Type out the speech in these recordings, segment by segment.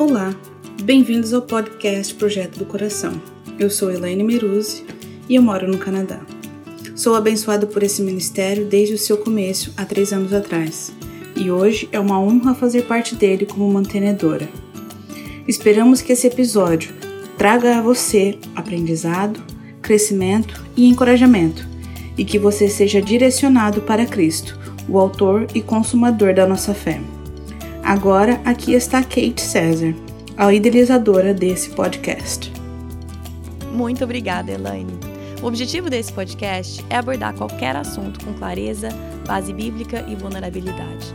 Olá, bem-vindos ao podcast Projeto do Coração. Eu sou Elaine Meruzzi e eu moro no Canadá. Sou abençoado por esse ministério desde o seu começo, há três anos atrás, e hoje é uma honra fazer parte dele como mantenedora. Esperamos que esse episódio traga a você aprendizado, crescimento e encorajamento, e que você seja direcionado para Cristo, o autor e consumador da nossa fé. Agora, aqui está Kate César, a idealizadora desse podcast. Muito obrigada, Elaine. O objetivo desse podcast é abordar qualquer assunto com clareza, base bíblica e vulnerabilidade.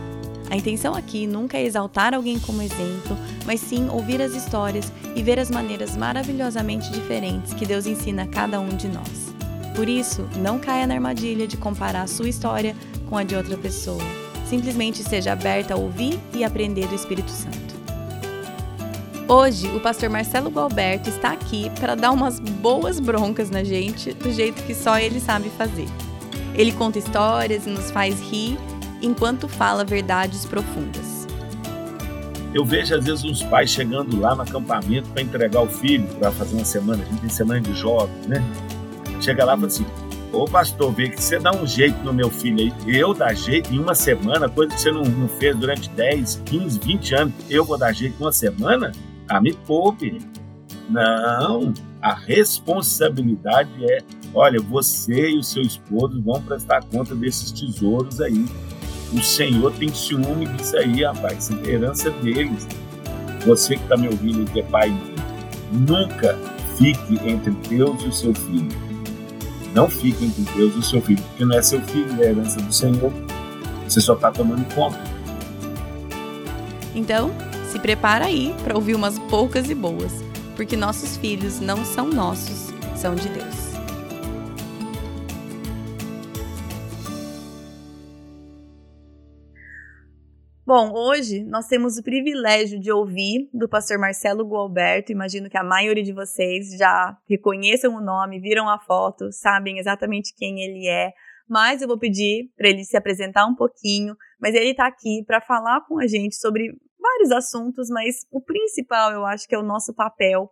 A intenção aqui nunca é exaltar alguém como exemplo, mas sim ouvir as histórias e ver as maneiras maravilhosamente diferentes que Deus ensina a cada um de nós. Por isso, não caia na armadilha de comparar a sua história com a de outra pessoa. Simplesmente seja aberta a ouvir e aprender do Espírito Santo. Hoje, o pastor Marcelo Gualberto está aqui para dar umas boas broncas na gente, do jeito que só ele sabe fazer. Ele conta histórias e nos faz rir enquanto fala verdades profundas. Eu vejo às vezes uns pais chegando lá no acampamento para entregar o filho para fazer uma semana, a gente tem semana de jovens, né? Chega lá e fala assim: Ô pastor, vê que você dá um jeito no meu filho aí. Eu dar jeito em uma semana, coisa que você não, não fez durante 10, 15, 20 anos, eu vou dar jeito em uma semana? Ah, me poupe. Não, a responsabilidade é: olha, você e o seu esposo vão prestar conta desses tesouros aí. O Senhor tem ciúme disso aí, rapaz. É herança deles. Você que está me ouvindo e que é pai, nunca fique entre Deus e o seu filho. Não fique entre Deus e o seu filho, porque não é seu filho, é a herança do Senhor. Você só está tomando conta. Então, se prepara aí para ouvir umas poucas e boas, porque nossos filhos não são nossos, são de Deus. Bom, hoje nós temos o privilégio de ouvir do pastor Marcelo Gualberto. Imagino que a maioria de vocês já reconheçam o nome, viram a foto, sabem exatamente quem ele é. Mas eu vou pedir para ele se apresentar um pouquinho. Mas ele está aqui para falar com a gente sobre vários assuntos, mas o principal eu acho que é o nosso papel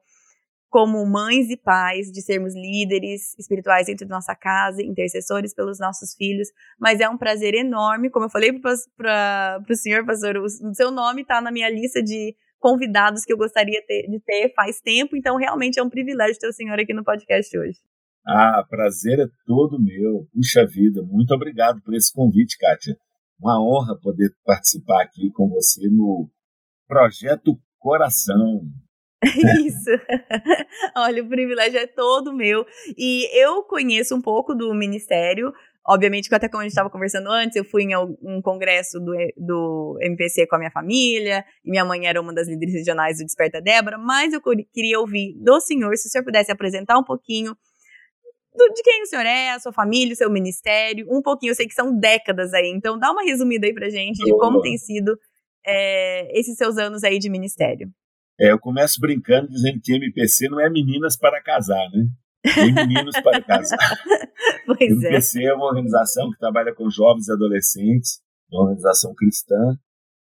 como mães e pais, de sermos líderes espirituais dentro da nossa casa, intercessores pelos nossos filhos, mas é um prazer enorme, como eu falei para o senhor, pastor, o, seu nome está na minha lista de convidados que eu gostaria ter, de ter faz tempo, então realmente é um privilégio ter o senhor aqui no podcast hoje. Ah, prazer é todo meu. Puxa vida, muito obrigado por esse convite, Kátia. Uma honra poder participar aqui com você no Projeto Coração. Isso. Olha, o privilégio é todo meu. E eu conheço um pouco do ministério. Obviamente, que até como a gente estava conversando antes, eu fui em um congresso do, do MPC com a minha família, e minha mãe era uma das líderes regionais do Desperta Débora, mas eu queria ouvir do senhor, se o senhor pudesse apresentar um pouquinho do, de quem o senhor é, a sua família, o seu ministério, um pouquinho, eu sei que são décadas aí, então dá uma resumida aí pra gente de como tem sido é, esses seus anos aí de ministério. É, eu começo brincando dizendo que MPC não é meninas para casar, né? Nem meninos para casar. pois MPC é. é uma organização que trabalha com jovens e adolescentes, uma organização cristã,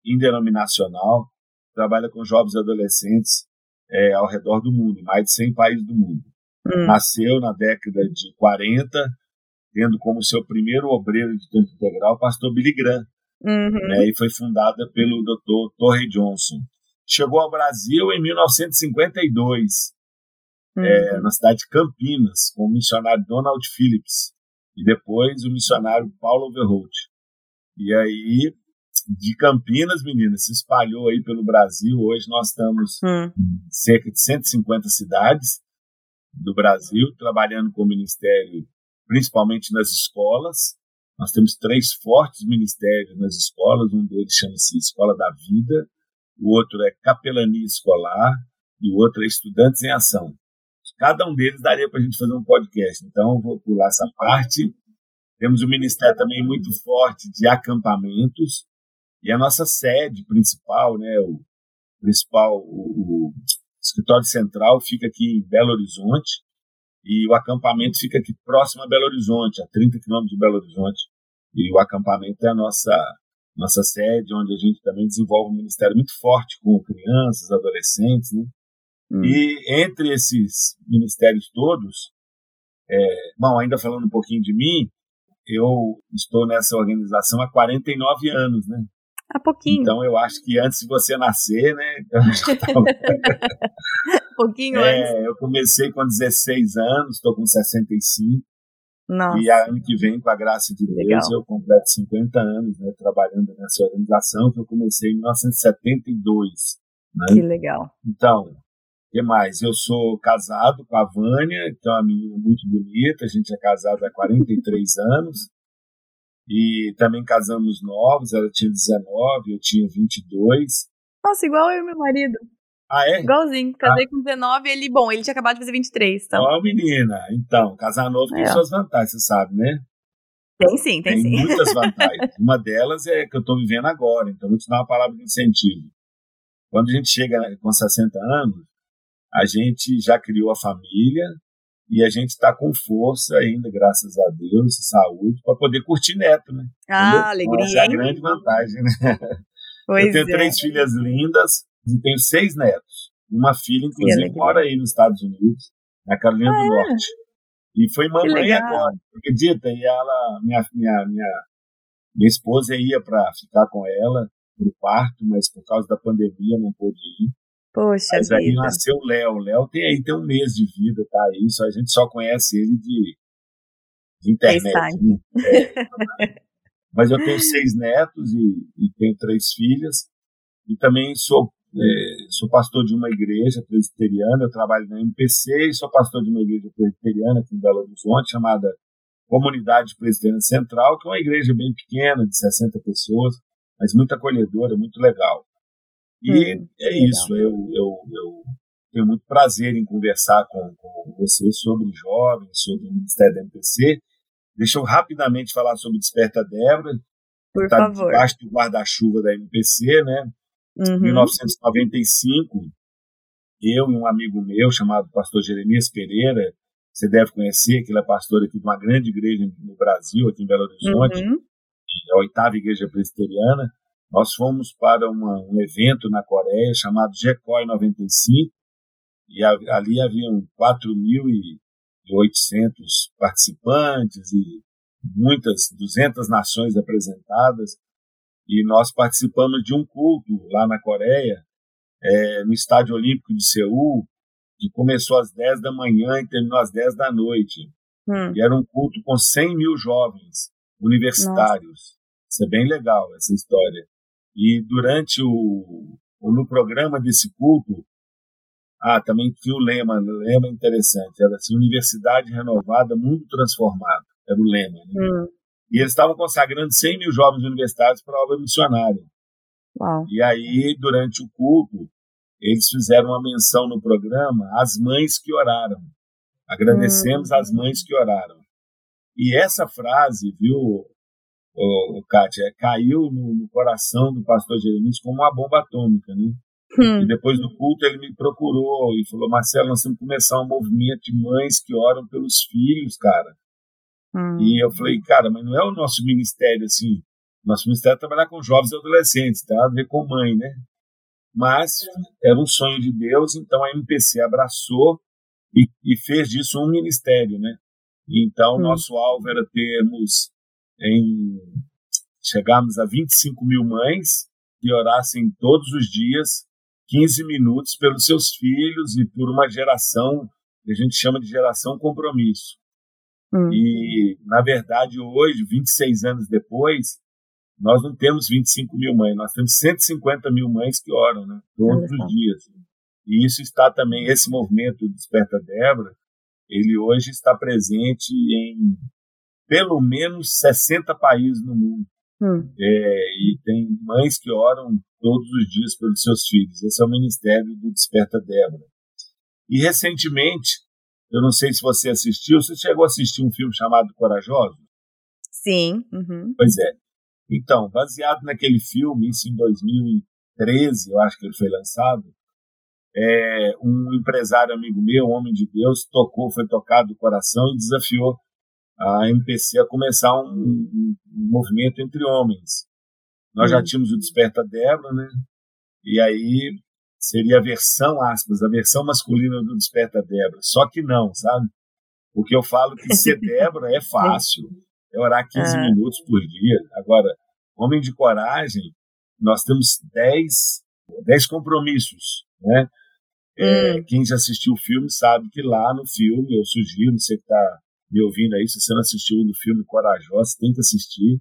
indenominacional, trabalha com jovens e adolescentes é, ao redor do mundo, em mais de 100 países do mundo. Hum. Nasceu na década de 40, tendo como seu primeiro obreiro de tempo integral o pastor Billy Graham, uhum. né, e foi fundada pelo Dr. Torrey Johnson chegou ao Brasil em 1952, uhum. é, na cidade de Campinas, com o missionário Donald Phillips e depois o missionário Paulo Overholt. E aí, de Campinas, meninas, se espalhou aí pelo Brasil. Hoje nós estamos uhum. em cerca de 150 cidades do Brasil, trabalhando com o ministério, principalmente nas escolas. Nós temos três fortes ministérios nas escolas, um deles chama-se Escola da Vida, o outro é capelania escolar e o outro é estudantes em ação. Cada um deles daria para a gente fazer um podcast, então vou pular essa parte. Temos um ministério também muito forte de acampamentos e a nossa sede principal, né, o principal, o, o escritório central fica aqui em Belo Horizonte e o acampamento fica aqui próximo a Belo Horizonte, a 30 quilômetros de Belo Horizonte. E o acampamento é a nossa nossa sede, onde a gente também desenvolve um ministério muito forte com crianças, adolescentes, né? Hum. E entre esses ministérios todos, é, bom, ainda falando um pouquinho de mim, eu estou nessa organização há 49 anos, né? Há pouquinho. Então eu acho que antes de você nascer, né? pouquinho é, antes. Eu comecei com 16 anos, estou com 65. Nossa. E ano que vem, com a graça de Deus, Legal. eu completo 50 anos né, trabalhando nessa organização, que eu comecei em 1972. Né? Que legal. Então, o que mais? Eu sou casado com a Vânia, que é uma menina muito bonita, a gente é casado há 43 anos. E também casamos novos, ela tinha 19, eu tinha 22. Nossa, igual eu e meu marido. Ah, é? Igualzinho. Casei ah. com 19 ele, bom, ele tinha acabado de fazer 23. Então. Ó, menina. Então, casar novo tem é. suas vantagens, você sabe, né? Tem sim, tem, tem sim. muitas vantagens. uma delas é que eu estou vivendo agora, então vou te dar uma palavra de incentivo. Quando a gente chega com 60 anos, a gente já criou a família e a gente está com força ainda, graças a Deus, saúde, para poder curtir neto, né? Ah, Entendeu? alegria. Essa é a grande vantagem, né? Pois eu tenho é. três filhas lindas, e tenho seis netos. Uma filha, inclusive, mora aí nos Estados Unidos, na Carolina ah, do é? Norte. E foi mamãe agora, acredita? E ela, minha, minha, minha, minha esposa ia para ficar com ela pro parto, mas por causa da pandemia não pôde ir. Poxa mas vida. aí nasceu o Léo. O Léo tem aí tem um mês de vida, tá aí. Só, a gente só conhece ele de, de internet. Né? É. mas eu tenho seis netos e, e tenho três filhas. E também sou é, sou pastor de uma igreja presbiteriana, eu trabalho na MPC e sou pastor de uma igreja presbiteriana aqui em Belo Horizonte, chamada Comunidade Presbiteriana Central, que é uma igreja bem pequena, de 60 pessoas, mas muito acolhedora, muito legal. E hum, é legal. isso, eu, eu, eu, tenho muito prazer em conversar com, com vocês sobre jovens, sobre o Ministério da MPC. Deixa eu rapidamente falar sobre Desperta Débora, Por tá favor. debaixo do guarda-chuva da MPC, né? Uhum. 1995, eu e um amigo meu chamado pastor Jeremias Pereira, você deve conhecer, que ele é pastor aqui de uma grande igreja no Brasil, aqui em Belo Horizonte, uhum. é a oitava igreja presbiteriana. Nós fomos para uma, um evento na Coreia chamado GECOI 95, e ali haviam 4.800 participantes e muitas, 200 nações apresentadas e nós participamos de um culto lá na Coreia, é, no Estádio Olímpico de Seul, que começou às 10 da manhã e terminou às 10 da noite. Hum. E era um culto com 100 mil jovens universitários. Nossa. Isso é bem legal, essa história. E durante o, no programa desse culto, ah, também tinha o lema, o lema interessante, era assim, Universidade Renovada, Mundo Transformado, era o lema. Né? Hum. E eles estavam consagrando 100 mil jovens universitários para a obra missionária. Uau. E aí, durante o culto, eles fizeram uma menção no programa às mães que oraram. Agradecemos hum. às mães que oraram. E essa frase, viu, o, Kátia, caiu no, no, coração do pastor Jeremias como uma bomba atômica, né? Hum. E depois do culto ele me procurou e falou: Marcelo, nós temos que começar um movimento de mães que oram pelos filhos, cara. Hum. E eu falei, cara, mas não é o nosso ministério assim. Nosso ministério é trabalhar com jovens e adolescentes, tem a ver com mãe, né? Mas era um sonho de Deus, então a MPC abraçou e, e fez disso um ministério, né? Então, hum. nosso alvo era termos em chegarmos a 25 mil mães que orassem todos os dias 15 minutos pelos seus filhos e por uma geração que a gente chama de geração compromisso. Hum. E, na verdade, hoje, 26 anos depois, nós não temos 25 mil mães, nós temos 150 mil mães que oram, né? Todos os dias. E isso está também, esse movimento Desperta Débora, ele hoje está presente em pelo menos 60 países no mundo. Hum. É, e tem mães que oram todos os dias pelos seus filhos. Esse é o ministério do Desperta Débora. E recentemente, eu não sei se você assistiu. Você chegou a assistir um filme chamado Corajoso? Sim. Uhum. Pois é. Então, baseado naquele filme, isso em 2013, eu acho que ele foi lançado, é, um empresário amigo meu, homem de Deus, tocou, foi tocado do coração e desafiou a MPC a começar um, um, um movimento entre homens. Nós já hum. tínhamos o Desperta Débora, né? E aí seria a versão, aspas, a versão masculina do Desperta Débora. Só que não, sabe? Porque eu falo que ser Débora é fácil, é orar 15 ah. minutos por dia. Agora, homem de coragem, nós temos 10, 10 compromissos, né? É, hum. Quem já assistiu o filme sabe que lá no filme, eu sugiro, você que está me ouvindo aí, se você não assistiu no filme Corajosa, tem que assistir.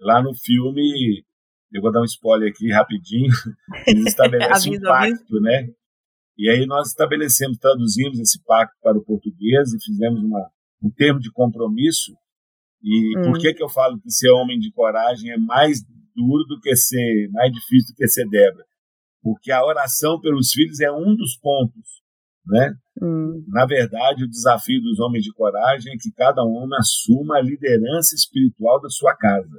Lá no filme, eu vou dar um spoiler aqui rapidinho, eles estabelecem um pacto, né? E aí nós estabelecemos, traduzimos esse pacto para o português e fizemos uma, um termo de compromisso. E hum. por que que eu falo que ser homem de coragem é mais duro do que ser, mais difícil do que ser Débora? Porque a oração pelos filhos é um dos pontos, né? Hum. Na verdade, o desafio dos homens de coragem é que cada homem assuma a liderança espiritual da sua casa.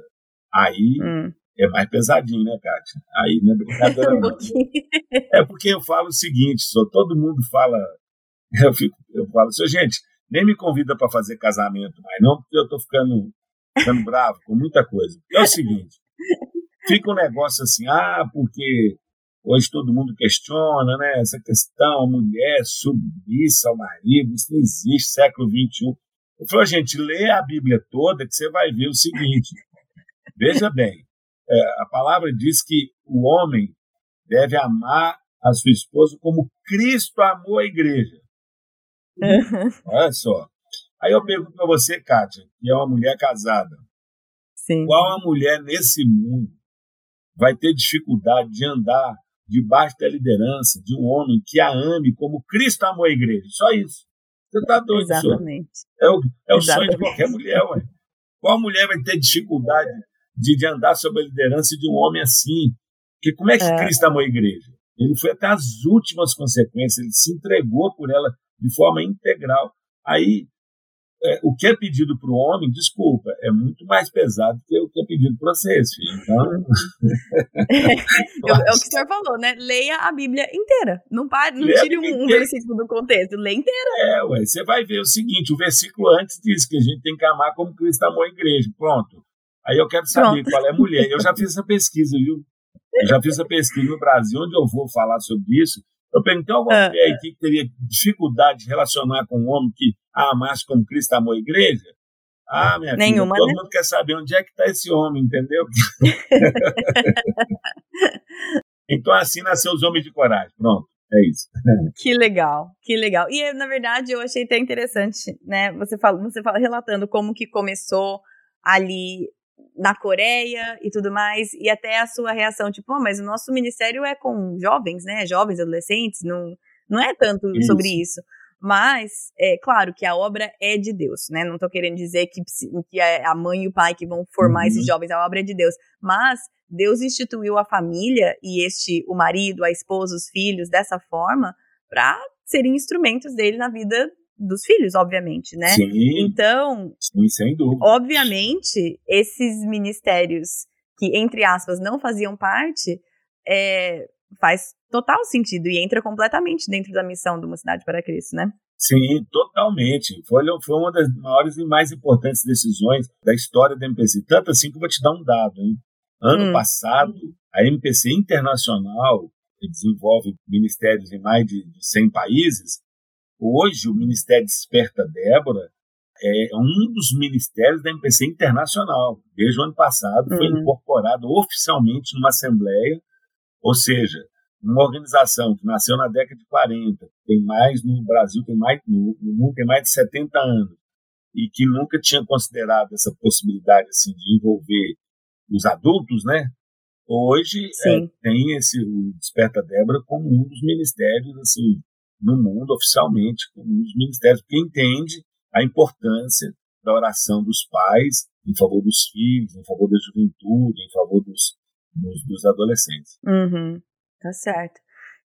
Aí hum é mais pesadinho, né, Kátia? Aí não é brincadeira, não. é porque eu falo o seguinte, só todo mundo fala, eu, fico, eu falo assim, gente, nem me convida para fazer casamento mais, não, porque eu tô ficando, ficando bravo com muita coisa. É o seguinte, fica um negócio assim, ah, porque hoje todo mundo questiona, né, essa questão, a mulher submissa ao marido, isso não existe, século XXI. Eu falo, gente, lê a Bíblia toda que você vai ver o seguinte, veja bem, é, a palavra diz que o homem deve amar a sua esposa como Cristo amou a igreja. Uhum. Olha só. Aí eu pergunto para você, Kátia, que é uma mulher casada. Sim. Qual a mulher nesse mundo vai ter dificuldade de andar debaixo da liderança de um homem que a ame como Cristo amou a igreja? Só isso. Você está doido, Exatamente. É o, é o sonho de qualquer mulher, ué. Qual mulher vai ter dificuldade de, de andar sob a liderança de um homem assim. Porque como é que é. Cristo amou a igreja? Ele foi até as últimas consequências, ele se entregou por ela de forma integral. Aí, é, o que é pedido para o homem, desculpa, é muito mais pesado que o que é pedido para vocês, filho. Então. é, é, o que o senhor falou, né? Leia a Bíblia inteira. Não, pare, não tire um, um, versículo do contexto, leia inteira. É, ué, você vai ver o seguinte: o versículo antes diz que a gente tem que amar como Cristo amou a igreja. Pronto. Aí eu quero saber Pronto. qual é a mulher. Eu já fiz essa pesquisa, viu? Eu já fiz essa pesquisa no Brasil, onde eu vou falar sobre isso. Eu perguntei alguma ah. mulher aqui que teria dificuldade de relacionar com um homem que amasse como Cristo amou a igreja? Ah, minha Nenhuma, filha, todo né? mundo quer saber onde é que está esse homem, entendeu? então assim nasceu os homens de coragem. Pronto. É isso. Que legal, que legal. E na verdade eu achei até interessante, né? Você fala, você fala relatando como que começou ali na Coreia e tudo mais, e até a sua reação, tipo, oh, mas o nosso ministério é com jovens, né? Jovens, adolescentes, não, não é tanto isso. sobre isso. Mas, é claro que a obra é de Deus, né? Não tô querendo dizer que, que é a mãe e o pai que vão formar uhum. esses jovens, a obra é de Deus. Mas Deus instituiu a família e este, o marido, a esposa, os filhos, dessa forma, para serem instrumentos dele na vida dos filhos, obviamente, né? Sim. Então, sim, sem dúvida. Obviamente, esses ministérios que, entre aspas, não faziam parte, é, faz total sentido e entra completamente dentro da missão de uma cidade para Cristo, né? Sim, totalmente. Foi, foi uma das maiores e mais importantes decisões da história da MPC. Tanto assim que eu vou te dar um dado. Hein? Ano hum. passado, a MPC Internacional, que desenvolve ministérios em mais de 100 países, Hoje, o Ministério Desperta Débora é um dos ministérios da MPC Internacional. Desde o ano passado, uhum. foi incorporado oficialmente numa assembleia, ou seja, uma organização que nasceu na década de 40, tem mais no Brasil, tem mais no, no mundo tem mais de 70 anos e que nunca tinha considerado essa possibilidade assim de envolver os adultos, né? Hoje é, tem esse o Desperta Débora como um dos ministérios assim no mundo oficialmente como um dos ministérios, porque entende a importância da oração dos pais em favor dos filhos, em favor da juventude, em favor dos, dos, dos adolescentes. Uhum, tá certo.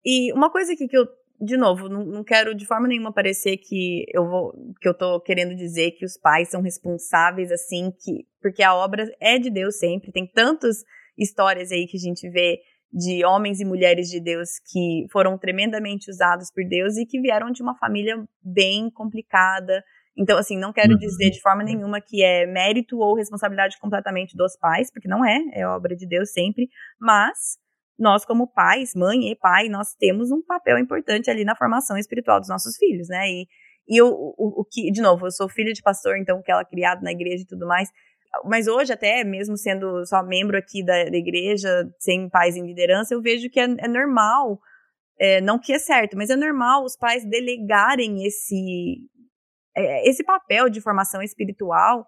E uma coisa aqui que eu, de novo, não, não, quero de forma nenhuma parecer que eu vou, que eu tô querendo dizer que os pais são responsáveis assim, que porque a obra é de Deus sempre, tem tantas histórias aí que a gente vê de homens e mulheres de Deus que foram tremendamente usados por Deus e que vieram de uma família bem complicada Então, assim, não quero uhum. dizer de forma nenhuma que é mérito ou responsabilidade completamente dos pais, porque não é, é obra de Deus sempre, mas nós, como pais, mãe e pai, nós temos um papel importante ali na formação espiritual dos nossos filhos, né? E, e o, o, o que, de novo, eu sou filha de pastor, então que ela é criado na igreja e tudo mais, mas hoje, até mesmo sendo só membro aqui da, da igreja, sem pais em liderança, eu vejo que é, é normal, é, não que é certo, mas é normal os pais delegarem esse, é, esse papel de formação espiritual,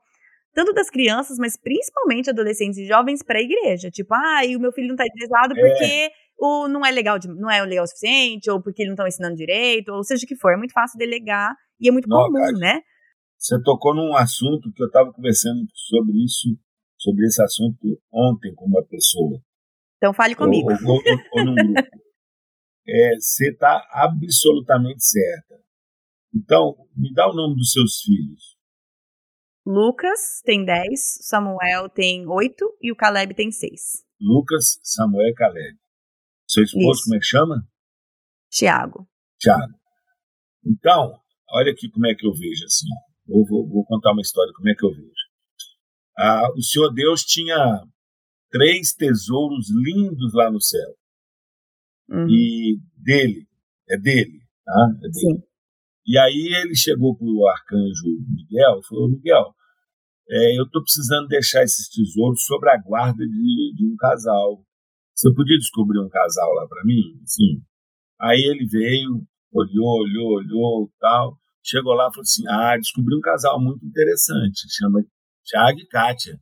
tanto das crianças, mas principalmente adolescentes e jovens para a igreja. Tipo, ah, o meu filho não está interessado é. porque o, não é legal, de, não é legal o suficiente, ou porque ele não estão ensinando direito, ou seja o que for. É muito fácil delegar e é muito não, comum, cara, né? Você tocou num assunto que eu estava conversando sobre isso, sobre esse assunto ontem com uma pessoa. Então fale comigo. Ou, ou, ou, ou. É, você está absolutamente certa. Então, me dá o nome dos seus filhos. Lucas tem 10, Samuel tem 8 e o Caleb tem 6. Lucas, Samuel e Caleb. Seu esposo, Isso. como é que chama? Tiago. Tiago. Então, olha aqui como é que eu vejo assim. Eu vou, vou contar uma história, como é que eu vejo. Ah, o Senhor Deus tinha três tesouros lindos lá no céu. Uhum. E dele, é dele, tá? É dele. Sim. E aí ele chegou para o arcanjo Miguel e falou: Miguel, é, eu estou precisando deixar esses tesouros sob a guarda de, de, um casal. Você podia descobrir um casal lá para mim? Sim. Aí ele veio, olhou, olhou, olhou tal. Chegou lá e falou assim: Ah, descobri um casal muito interessante, chama Tiago e Kátia.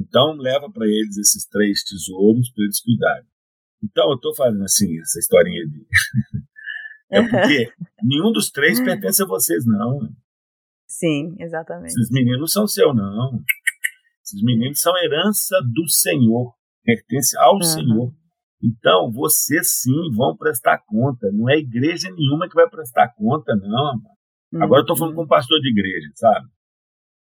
Então leva para eles esses três tesouros para eles cuidarem. Então eu estou fazendo assim, essa historinha de. é porque nenhum dos três pertence a vocês, não. Sim, exatamente. Esses meninos são seu, não. Esses meninos são herança do Senhor, pertence ao uhum. Senhor. Então, vocês sim vão prestar conta. Não é igreja nenhuma que vai prestar conta, não. Uhum. Agora eu estou falando com um pastor de igreja, sabe?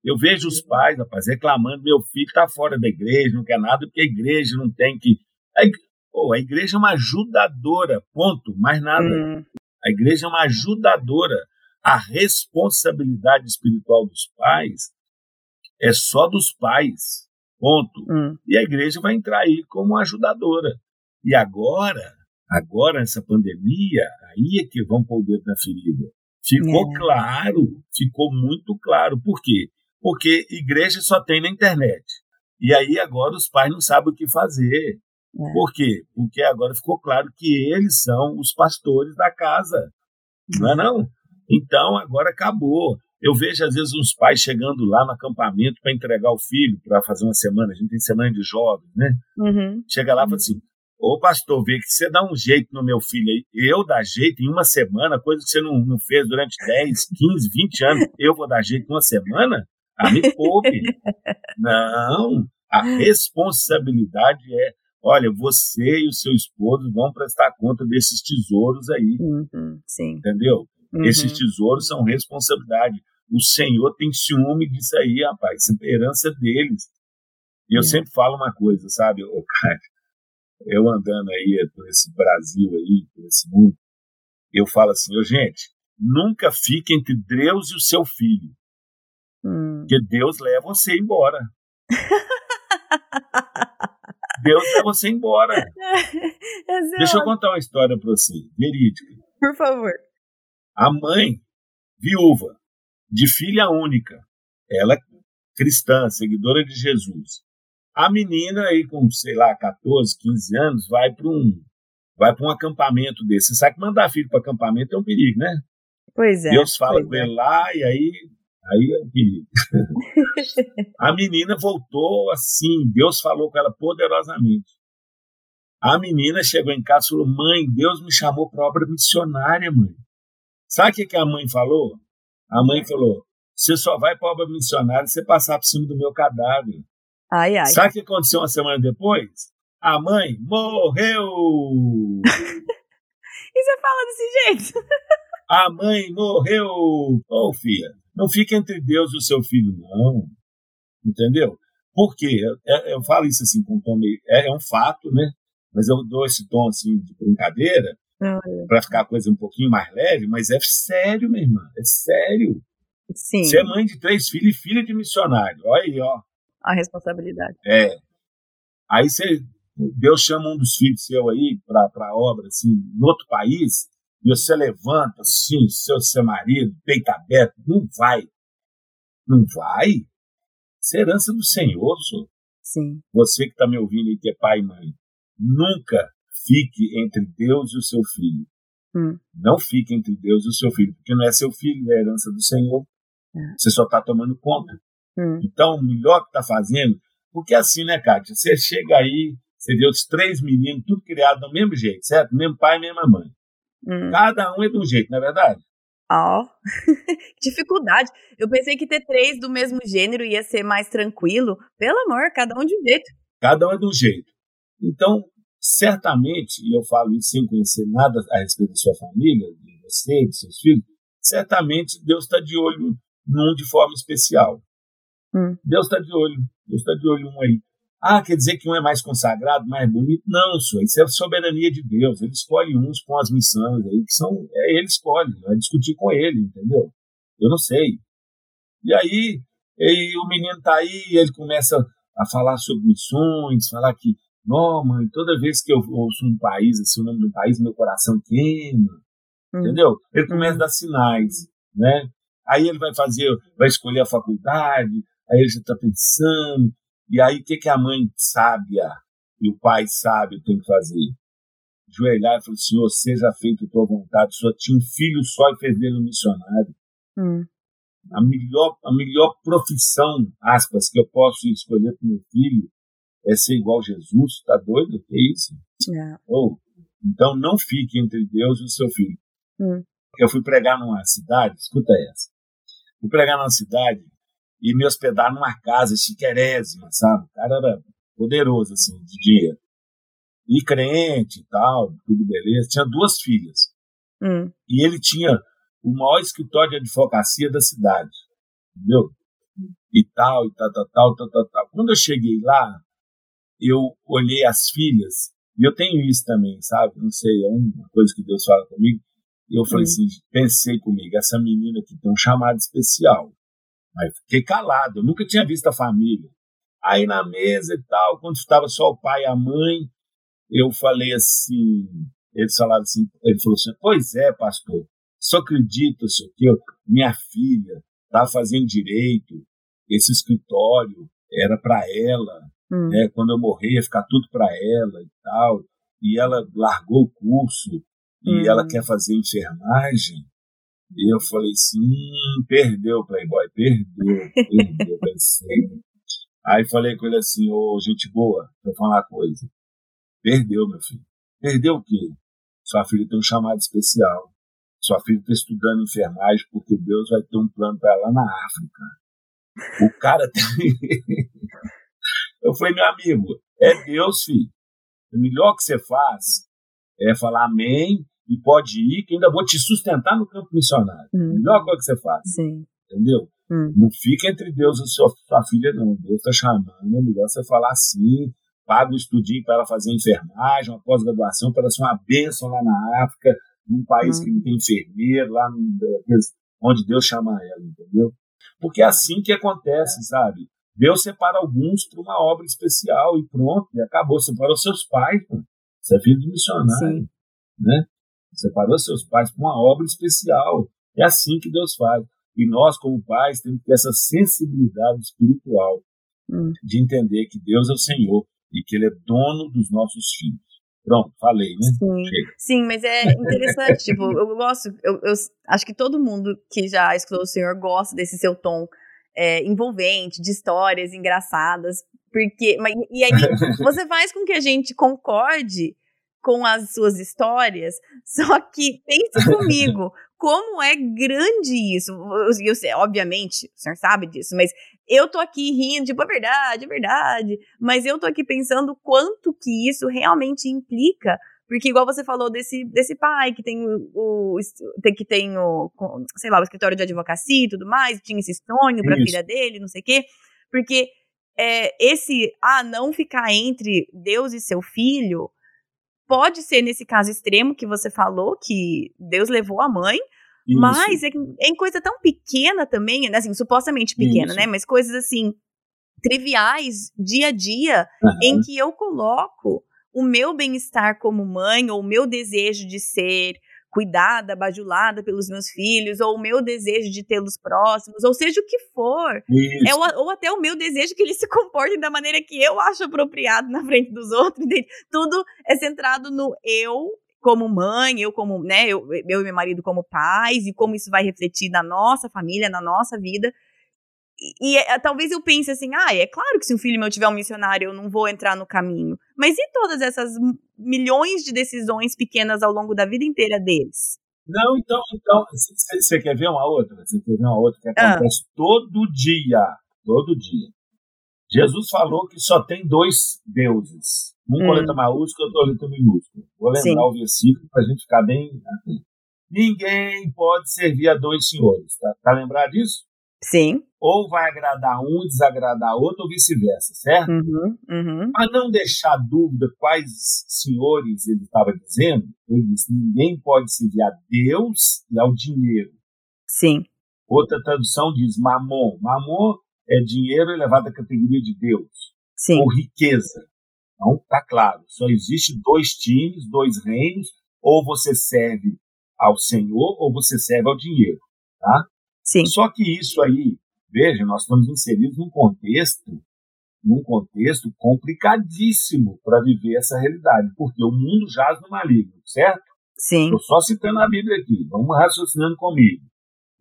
Eu vejo os pais, rapaz, reclamando: meu filho está fora da igreja, não quer nada, porque a igreja não tem que. A, a igreja é uma ajudadora, ponto, mais nada. Uhum. A igreja é uma ajudadora. A responsabilidade espiritual dos pais é só dos pais, ponto. Uhum. E a igreja vai entrar aí como ajudadora. E agora, agora nessa pandemia, aí é que vão pôr o dedo na ferida. Ficou é. claro, ficou muito claro. Por quê? Porque igreja só tem na internet. E aí agora os pais não sabem o que fazer. É. Por quê? Porque agora ficou claro que eles são os pastores da casa. Não é não? Então agora acabou. Eu vejo às vezes uns pais chegando lá no acampamento para entregar o filho para fazer uma semana. A gente tem semana de jovens, né? Uhum. Chega lá e fala assim: Ô pastor, vê que você dá um jeito no meu filho aí. Eu dar jeito em uma semana, coisa que você não, não fez durante 10, 15, 20 anos. Eu vou dar jeito em uma semana? Ah, me poupe. não, a responsabilidade é, olha, você e o seu esposo vão prestar conta desses tesouros aí. Uhum, sim. Entendeu? Uhum. Esses tesouros são responsabilidade. O Senhor tem ciúme disso aí, rapaz. Isso é herança deles. E eu uhum. sempre falo uma coisa, sabe, ô, cara? Eu andando aí por esse Brasil aí, por esse mundo, eu falo assim, gente, nunca fique entre Deus e o seu filho. Hum. Porque Deus leva você embora. Deus leva você embora. Deixa eu contar uma história para você, verídica. Por favor. A mãe, viúva, de filha única, ela cristã, seguidora de Jesus, a menina aí com, sei lá, 14, 15 anos, vai para um vai para um acampamento desse. Você sabe que mandar filho para acampamento é um perigo, né? Pois é. Deus fala com é. ele lá e aí aí é um perigo. a menina voltou assim, Deus falou com ela poderosamente. A menina chegou em casa e falou: Mãe, Deus me chamou para obra missionária, mãe. Sabe o que, que a mãe falou? A mãe falou: Você só vai para obra missionária se você passar por cima do meu cadáver. Ai, ai. Sabe o que aconteceu uma semana depois? A mãe morreu! e você fala desse jeito? a mãe morreu! Ô, oh, filha, não fique entre Deus e o seu filho, não. Entendeu? Por quê? Eu, falo isso assim com um tom meio. É, é, um fato, né? Mas eu dou esse tom assim de brincadeira para ficar a coisa um pouquinho mais leve, mas é sério, minha irmã, é sério. Sim. Você é mãe de três filhos e filha de missionário. Olha aí, ó. A responsabilidade. É. Aí você, Deus chama um dos filhos seu aí para a obra, assim, em outro país, e você levanta, assim, seu, seu marido, peito aberto, não vai. Não vai? Isso é herança do Senhor, senhor. Sim. Você que está me ouvindo aí, que é pai e mãe, nunca fique entre Deus e o seu filho. Hum. Não fique entre Deus e o seu filho, porque não é seu filho, é herança do Senhor. É. Você só está tomando conta. Hum. Então, o melhor que está fazendo, porque é assim, né, Kátia? Você chega aí, você vê os três meninos, tudo criado do mesmo jeito, certo? Mesmo pai, mesma mãe. Hum. Cada um é de um jeito, não é verdade? Ó, oh. dificuldade. Eu pensei que ter três do mesmo gênero ia ser mais tranquilo. Pelo amor, cada um de um jeito. Cada um é de um jeito. Então, certamente, e eu falo isso sem conhecer nada a respeito da sua família, de você, de seus filhos, certamente Deus está de olho num de forma especial. Hum. Deus está de olho, Deus está de olho um aí. Ah, quer dizer que um é mais consagrado, mais bonito? Não, senhor, isso é soberania de Deus. Ele escolhe uns com as missões aí, que são. É, ele escolhe, vai discutir com ele, entendeu? Eu não sei. E aí, e o menino tá aí, ele começa a falar sobre missões, falar que, não, mãe, toda vez que eu ouço um país, assim, o nome do país, meu coração queima, Hum. entendeu? Ele começa a dar sinais, né? Aí ele vai fazer, vai escolher a faculdade, aí ele já está pensando, e aí o que, que a mãe sábia e o pai sábio tem que fazer? Joelhar e falar, Senhor, seja feita a tua vontade. Só tinha um filho só e fez dele um missionário. Hum. A melhor, a melhor profissão, aspas, que eu posso escolher para meu filho é ser igual a Jesus. Tá doido? Que isso? É. Oh, então não fique entre Deus e o seu filho. Hum. Eu fui pregar numa cidade, escuta essa. Fui pregar numa cidade e me hospedar numa casa chiquerésima, sabe? O cara era poderoso, assim, de dinheiro. E crente e tal, tudo beleza. Tinha duas filhas. Hum. E ele tinha o maior escritório de advocacia da cidade. Entendeu? E tal, e tal, tal, tal, tal, tal, tal. Quando eu cheguei lá, eu olhei as filhas, e eu tenho isso também, sabe? Não sei, é uma coisa que Deus fala comigo. E eu falei Hum. assim, pensei comigo, essa menina aqui tem um chamado especial. Mas fiquei calado, eu nunca tinha visto a família. Aí na mesa e tal, quando estava só o pai e a mãe, eu falei assim, eles falaram assim, ele falou assim, pois é, pastor, só acredita, senhor, que eu, minha filha estava fazendo direito, esse escritório era para ela, Hum. né? Quando eu morrer ia ficar tudo para ela e tal. E ela largou o curso e Hum. ela quer fazer enfermagem. E eu falei assim, hum, perdeu, Playboy, perdeu, perdeu, pensei. Aí falei com ele assim, ô, gente boa, vou falar uma coisa. Perdeu, meu filho. Perdeu o quê? Sua filha tem um chamado especial. Sua filha está estudando enfermagem porque Deus vai ter um plano para ela na África. O cara tem... Eu falei, meu amigo, é Deus, filho. O melhor que você faz é falar amém e pode ir, que ainda vou te sustentar no campo missionário. Hum. melhor coisa que você faz, Sim. entendeu? Hum. Não fica entre Deus e sua, sua filha, não. Deus está chamando. É melhor você falar assim, paga um estudinho para ela fazer enfermagem, uma pós-graduação, para ela ser uma bênção lá na África, num país Hum. que não tem enfermeiro, lá no, onde Deus chama ela, entendeu? Porque é assim que acontece, sabe? Deus separa alguns para uma obra especial e pronto, e acabou. Separou seus pais, você é filho de missionário, Sim. né? Separou seus pais para uma obra especial. É assim que Deus faz. E nós, como pais, temos que ter essa sensibilidade espiritual Hum. de entender que Deus é o Senhor e que Ele é dono dos nossos filhos. Pronto, falei, né? Sim. Chega. Sim, mas é interessante, tipo, eu gosto, eu, eu acho que todo mundo que já escutou o senhor gosta desse seu tom é, envolvente, de histórias engraçadas, porque, mas, e aí você faz com que a gente concorde com as suas histórias, só que pense comigo, como é grande isso, eu, eu obviamente, o senhor sabe disso, mas eu tô aqui rindo, tipo, é verdade, é verdade, mas eu tô aqui pensando quanto que isso realmente implica porque igual você falou desse, desse pai que tem o, que tem o, sei lá, o escritório de advocacia e tudo mais, tinha esse sonho pra Isso. filha dele, não sei o quê. Porque é, esse, ah, não ficar entre Deus e seu filho, pode ser nesse caso extremo que você falou, que Deus levou a mãe, Isso. Mas é, é, em coisa tão pequena também, né, assim, supostamente pequena, Isso. né? Mas coisas assim, triviais, dia a dia, uhum. em que eu coloco o meu bem-estar como mãe, ou o meu desejo de ser cuidada, bajulada pelos meus filhos, ou o meu desejo de tê-los próximos, ou seja o que for. É, ou, ou, até o meu desejo que eles se comportem da maneira que eu acho apropriado na frente dos outros, entende? Tudo é centrado no eu como mãe, eu como, né, eu, eu e meu marido como pais, e como isso vai refletir na nossa família, na nossa vida. E, e é, talvez eu pense assim, ah, é claro que se um filho meu tiver um missionário, eu não vou entrar no caminho. Mas e todas essas milhões de decisões pequenas ao longo da vida inteira deles? Não, então, então, você quer ver uma outra? Você quer ver uma outra que ah. acontece ah. todo dia, todo dia. Jesus falou que só tem dois deuses. Um hum. com letra maiúscula, outro com letra minúscula. Vou lembrar Sim. o versículo para a gente ficar bem atento. Ninguém pode servir a dois senhores. Tá, tá lembrado disso? Sim. Ou vai agradar um e desagradar outro, ou vice-versa, certo? Uhum, uhum. Para não deixar dúvida quais senhores ele estava dizendo, ele disse: ninguém pode servir a Deus e ao dinheiro. Sim. Outra tradução diz mamon. Mamon é dinheiro elevado à categoria de Deus. Sim. Ou riqueza. Então, tá claro, só existe dois times, dois reinos, ou você serve ao Senhor ou você serve ao dinheiro, tá? Sim. Só que isso aí, veja, nós estamos inseridos num contexto, num contexto complicadíssimo para viver essa realidade, porque o mundo jaz no maligno, certo? Sim. Estou só citando a Bíblia aqui, vamos raciocinando comigo.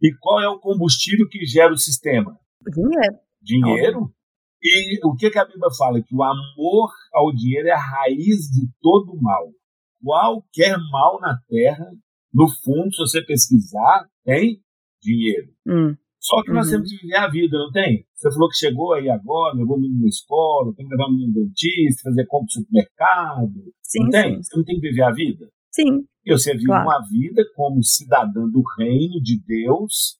E qual é o combustível que gera o sistema? Dinheiro. Dinheiro. E o que, que a Bíblia fala? Que o amor ao dinheiro é a raiz de todo mal. Qualquer mal na terra, no fundo, se você pesquisar, tem dinheiro. Hum. Só que nós uhum. temos que viver a vida, não tem? Você falou que chegou aí agora, levou o menino na escola, tem que levar o menino no dentista, fazer compra no supermercado. Sim, não tem? Sim. Você não tem que viver a vida? Sim. E você vive claro. uma vida como cidadã do reino de Deus,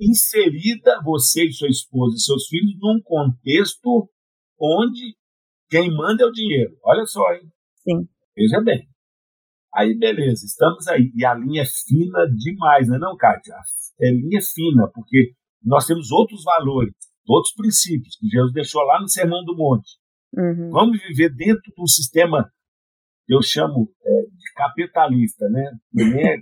inserida você e sua esposa e seus filhos num contexto onde quem manda é o dinheiro. Olha só, hein? Sim. Veja bem. Aí, beleza, estamos aí. E a linha é fina demais, não é não, Kátia? É linha fina, porque nós temos outros valores, outros princípios que Jesus deixou lá no Sermão do Monte. Uhum. Vamos viver dentro de um sistema que eu chamo é, de capitalista, né? É, é,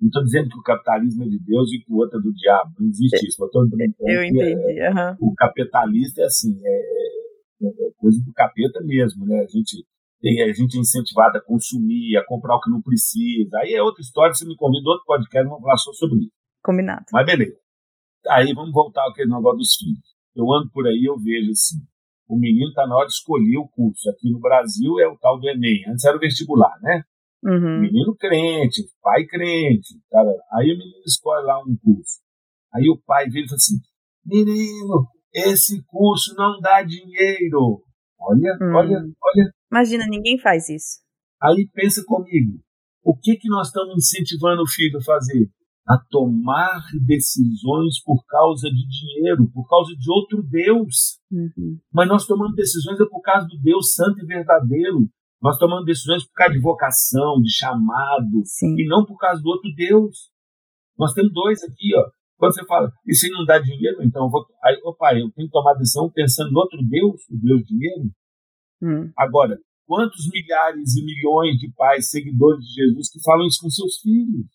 não estou dizendo que o capitalismo é de Deus e que o outro é do diabo, não existe isso. Eu, eu entendi. Uhum. O capitalista é assim, é, é, coisa do capeta mesmo, né? A gente tem a gente é incentivado a consumir, a comprar o que não precisa. Aí é outra história, você me convida outro podcast, vamos falar só sobre isso. Combinado. Mas beleza. Aí vamos voltar ao negócio dos filhos. Eu ando por aí eu vejo assim, o menino está na hora de escolher o curso. Aqui no Brasil é o tal do Enem, antes era o vestibular, né? Uhum. Menino crente, pai crente, cara. Aí o menino escolhe lá um curso. Aí o pai vira e fala assim: Menino, esse curso não dá dinheiro. Olha, hum. olha, olha. Imagina, ninguém faz isso. Aí pensa comigo, o que que nós estamos incentivando o filho a fazer? A tomar decisões por causa de dinheiro, por causa de outro Deus. Uhum. Mas nós tomamos decisões é por causa do Deus santo e verdadeiro. Nós tomamos decisões por causa de vocação, de chamado, Sim. e não por causa do outro Deus. Nós temos dois aqui, ó. Quando você fala, e se não dá dinheiro, então eu vou. Aí, opa, eu tenho que tomar decisão pensando no outro Deus, o Deus dinheiro. Hum. Agora, quantos milhares e milhões de pais, seguidores de Jesus, que falam isso com seus filhos?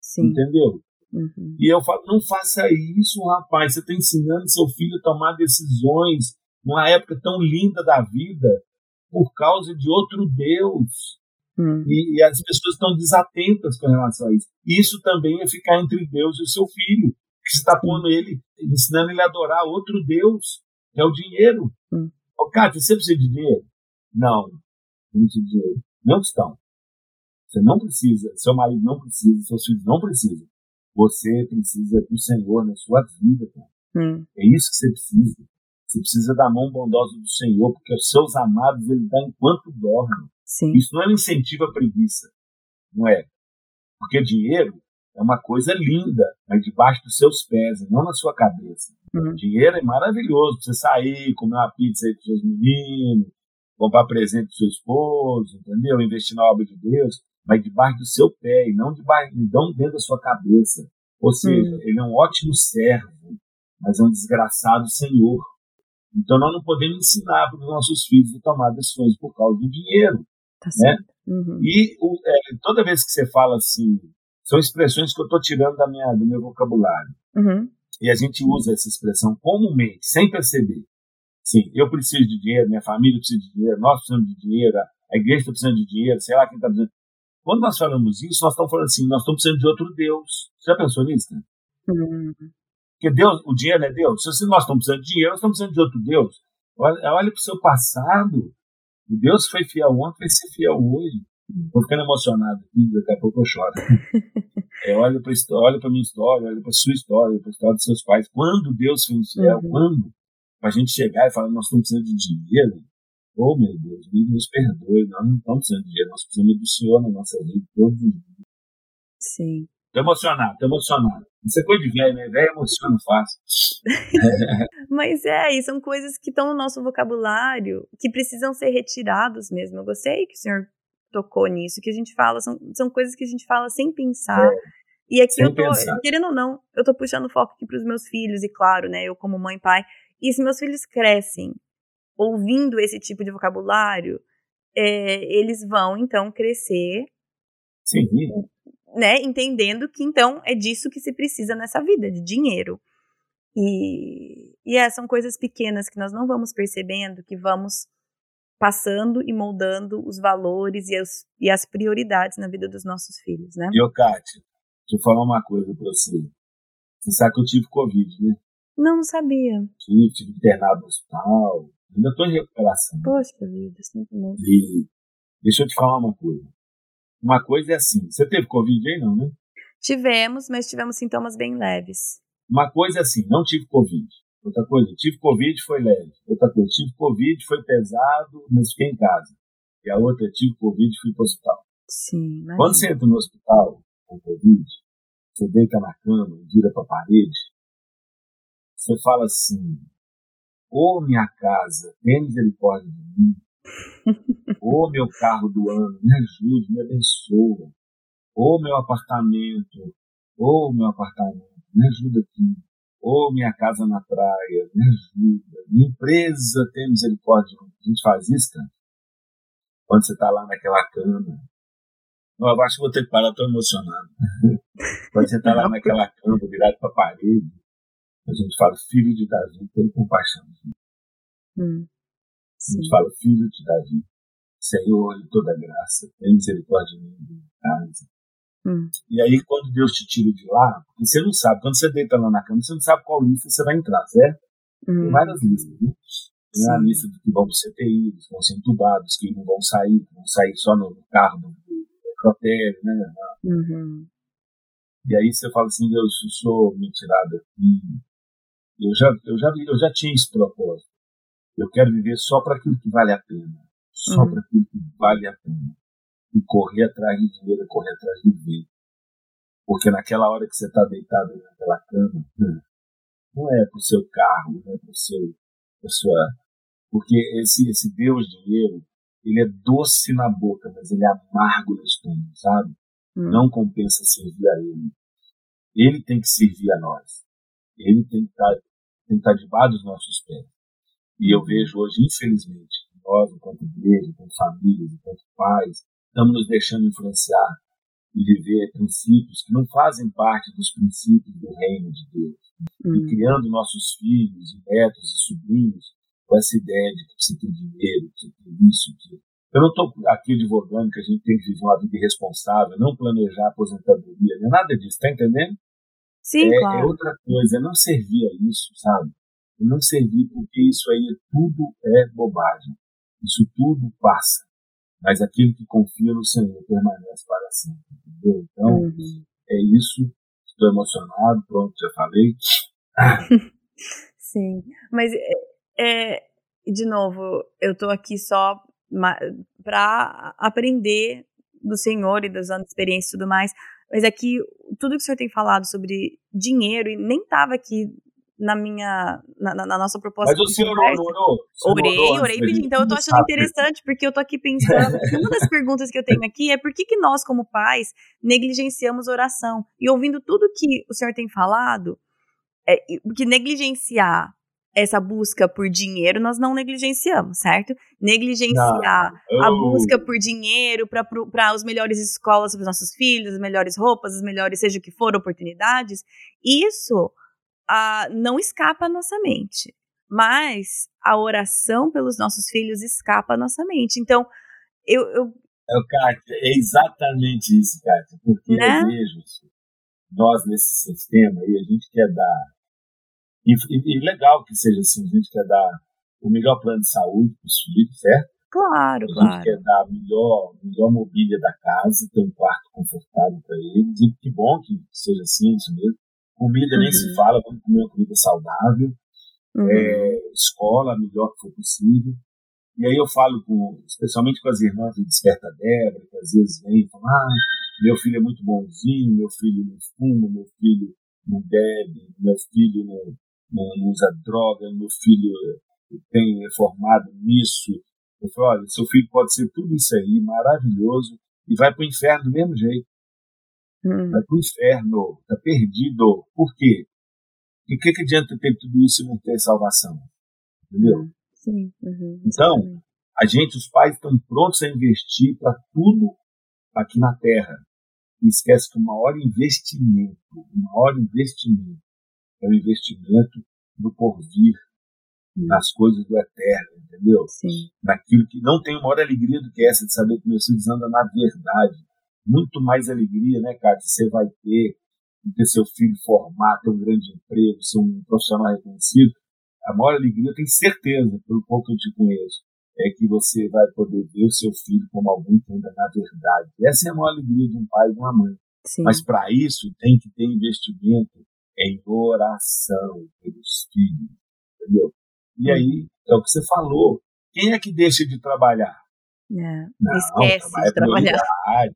Sim. Entendeu? Uhum. E eu falo, não faça isso, rapaz. Você está ensinando seu filho a tomar decisões numa época tão linda da vida por causa de outro Deus. Hum. E, e, as pessoas estão desatentas com relação a isso. Isso também é ficar entre Deus e o seu filho, que você está pondo ele, ensinando ele a adorar outro Deus, que é o dinheiro. Hum. Oh, Cátia, você precisa de dinheiro? Não, não precisa de dinheiro. Não estão. Você não precisa, seu marido não precisa, seus filhos não precisam. Você precisa do Senhor na sua vida. Hum. É isso que você precisa. Você precisa da mão bondosa do Senhor, porque os seus amados ele dá enquanto dormem. Sim. Isso não é um incentivo à preguiça. Não é. Porque dinheiro é uma coisa linda, mas debaixo dos seus pés, não na sua cabeça. Uhum. Dinheiro é maravilhoso você sair, comer uma pizza aí com seus meninos, comprar presente pro seu esposo, entendeu? Investir na obra de Deus. vai debaixo do seu pé e não, debaixo, não dentro da sua cabeça. Ou seja, hum. ele é um ótimo servo, mas é um desgraçado senhor. Então nós não podemos ensinar para os nossos filhos a tomar decisões por causa do dinheiro. Tá né? Uhum. E o, é, toda vez que você fala assim, são expressões que eu estou tirando da minha, do meu vocabulário. Uhum. E a gente usa essa expressão comumente, sem perceber. Sim, eu preciso de dinheiro, minha família precisa de dinheiro, nós precisamos de dinheiro, a igreja está precisando de dinheiro, sei lá quem está precisando. Quando nós falamos isso, nós estamos falando assim, nós estamos precisando de outro Deus. Você já pensou nisso, cara? Uhum. Porque Deus, o dinheiro é Deus. Se nós estamos precisando de dinheiro, nós estamos precisando de outro Deus. Olha, olha para o seu passado. O Deus foi fiel ontem, vai ser fiel hoje. Estou ficando emocionado aqui, daqui a pouco eu choro. é, olha para a minha história, olha para a sua história, para a história dos seus pais. Quando Deus foi fiel, uhum. quando? Para a gente chegar e falar, nós estamos precisando de dinheiro. Oh, meu Deus, nos perdoe, nós não estamos precisando de dinheiro, nós precisamos do Senhor na nossa vida todos os dias. Sim. Estou emocionado, estou emocionado. Isso é coisa de velho, né? Velho emociona fácil. Mas é, e são coisas que estão no nosso vocabulário, que precisam ser retirados mesmo. Eu gostei que o senhor tocou nisso, que a gente fala, são, são coisas que a gente fala sem pensar. É, e aqui eu tô, pensar. querendo ou não, eu tô puxando foco aqui pros meus filhos, e claro, né, eu como mãe e pai, e se meus filhos crescem ouvindo esse tipo de vocabulário, é, eles vão então crescer Sim né, entendendo que então é disso que se precisa nessa vida, de dinheiro. E, e é, são coisas pequenas que nós não vamos percebendo, que vamos passando e moldando os valores e, os, e as prioridades na vida dos nossos filhos, né? E, ô, Kátia, deixa eu falar uma coisa pra você. Você sabe que eu tive Covid, né? Não, não sabia. Tive, tive internado no hospital. Ainda tô em recuperação. Poxa vida, sinto muito. E deixa eu te falar uma coisa. Uma coisa é assim, você teve Covid aí não, né? Tivemos, mas tivemos sintomas bem leves. Uma coisa é assim, não tive Covid. Outra coisa, tive Covid, foi leve. Outra coisa, tive Covid, foi pesado, mas fiquei em casa. E a outra, tive Covid, fui para o hospital. Sim, imagina. Quando você entra no hospital com Covid, você deita na cama, vira para a parede, você fala assim, ô oh, minha casa, tem misericórdia de mim, Ô meu carro do ano, me ajude, me abençoa. Ô meu apartamento, ô meu apartamento, me ajuda aqui. Ô minha casa na praia, me ajuda. Minha empresa, tem misericórdia. A gente faz isso, cara? Quando você está lá naquela cama. Eu acho que vou ter que parar, estou emocionado. Quando você está lá naquela cama, virado para a parede, a gente fala, filho de Davi, tem compaixão. Hum. A gente fala, filho de Davi, Senhor de toda graça, tem misericórdia de mim, casa. Hum. E aí, quando Deus te tira de lá, você não sabe, quando você deita lá na cama, você não sabe qual lista você vai entrar, certo? Hum. Tem várias listas, né? Tem a lista dos que vão para CTI, dos que vão ser entubados, que não vão sair, que vão sair só no carro do necrotério, né? Uhum. E aí você fala assim, Deus, eu sou me tirar daqui. Eu já, eu, já, eu já tinha esse propósito. Eu quero viver só para aquilo que vale a pena. Só uhum. para aquilo que vale a pena. E correr atrás de dinheiro, correr atrás de ver. Porque naquela hora que você está deitado naquela cama, hum, não é para o seu carro, não é para o seu. Pra sua, porque esse, esse Deus dinheiro, ele é doce na boca, mas ele é amargo no estômago, sabe? Hum. Não compensa servir a ele. Ele tem que servir a nós. Ele tem que estar, tá, tem que estar tá debaixo dos nossos pés. E eu vejo hoje, infelizmente, nós, enquanto igreja, enquanto famílias, enquanto pais, estamos nos deixando influenciar e viver princípios que não fazem parte dos princípios do reino de Deus. Uhum. E criando nossos filhos, netos e sobrinhos com essa ideia de que precisa ter dinheiro, precisa ter isso, que eu não estou aqui advogando que a gente tem que viver uma vida irresponsável, não planejar aposentadoria, não é nada disso, tá entendendo? Sim, é, claro. é outra coisa, é não servir a isso, sabe? e não servir, porque isso aí tudo é bobagem. Isso tudo passa. Mas aquele que confia no Senhor permanece para sempre. Entendeu? Então, uhum. é isso. Estou emocionado, pronto, já falei. Sim, mas é, é, de novo, eu estou aqui só para aprender do Senhor e das anos de experiência e tudo mais. Mas aqui, tudo que o senhor tem falado sobre dinheiro, e nem estava aqui na minha na, na nossa proposta. Mas o senhor orou, orou? Orei, orei pedindo. Então eu tô achando interessante porque eu tô aqui pensando. uma das perguntas que eu tenho aqui é por que, que nós, como pais, negligenciamos oração? E ouvindo tudo que o senhor tem falado, é, que negligenciar essa busca por dinheiro nós não negligenciamos, certo? Negligenciar não. a busca por dinheiro para as melhores escolas para os nossos filhos, as melhores roupas, as melhores, seja o que for, oportunidades, isso ah, não escapa à nossa mente. Mas a oração pelos nossos filhos escapa à nossa mente. Então, eu. eu é, Kátia, é exatamente isso, Kátia, porque né? eu vejo nós nesse sistema e a gente quer dar e, e, e, legal que seja assim, a gente quer dar o melhor plano de saúde para os filhos, certo? Claro, a claro. gente quer dar a melhor, melhor mobília da casa, ter um quarto confortável para eles. E que bom que seja assim, isso mesmo. Comida uhum. nem se uhum. fala, vamos comer uma comida saudável. Uhum. É, escola, a melhor que for possível. E aí eu falo, com, especialmente com as irmãs do Desperta Débora, que às vezes vêm e falam, ah, meu filho é muito bonzinho, meu filho não fuma, meu filho não bebe, meu filho não, não usa droga, meu filho tem formado nisso. Eu falo, olha, seu filho pode ser tudo isso aí, maravilhoso, e vai para o inferno do mesmo jeito. Hum. Vai para o inferno, está perdido. Por quê? E o que, que adianta ter tudo isso e não ter salvação? Entendeu? Hum. Sim. Uhum. Então, a gente, os pais, estão prontos a investir para tudo aqui na Terra. E esquece que o maior investimento, o maior investimento é o investimento no porvir, nas coisas do eterno, entendeu? Sim. Naquilo que não tem maior alegria do que essa de saber que meus filhos andam na verdade. Muito mais alegria, né, cara, que você vai ter de ter seu filho formar, ter um grande emprego, ser um profissional reconhecido. A maior alegria, eu tenho certeza, pelo pouco que eu te conheço, é que você vai poder ver o seu filho como alguém que anda na verdade. Essa é a maior alegria de um pai e de uma mãe. Sim. Mas para isso tem que ter investimento em oração pelos filhos, entendeu? E hum. aí, é o que você falou, quem é que deixa de trabalhar? É, não, esquece de trabalhar. É,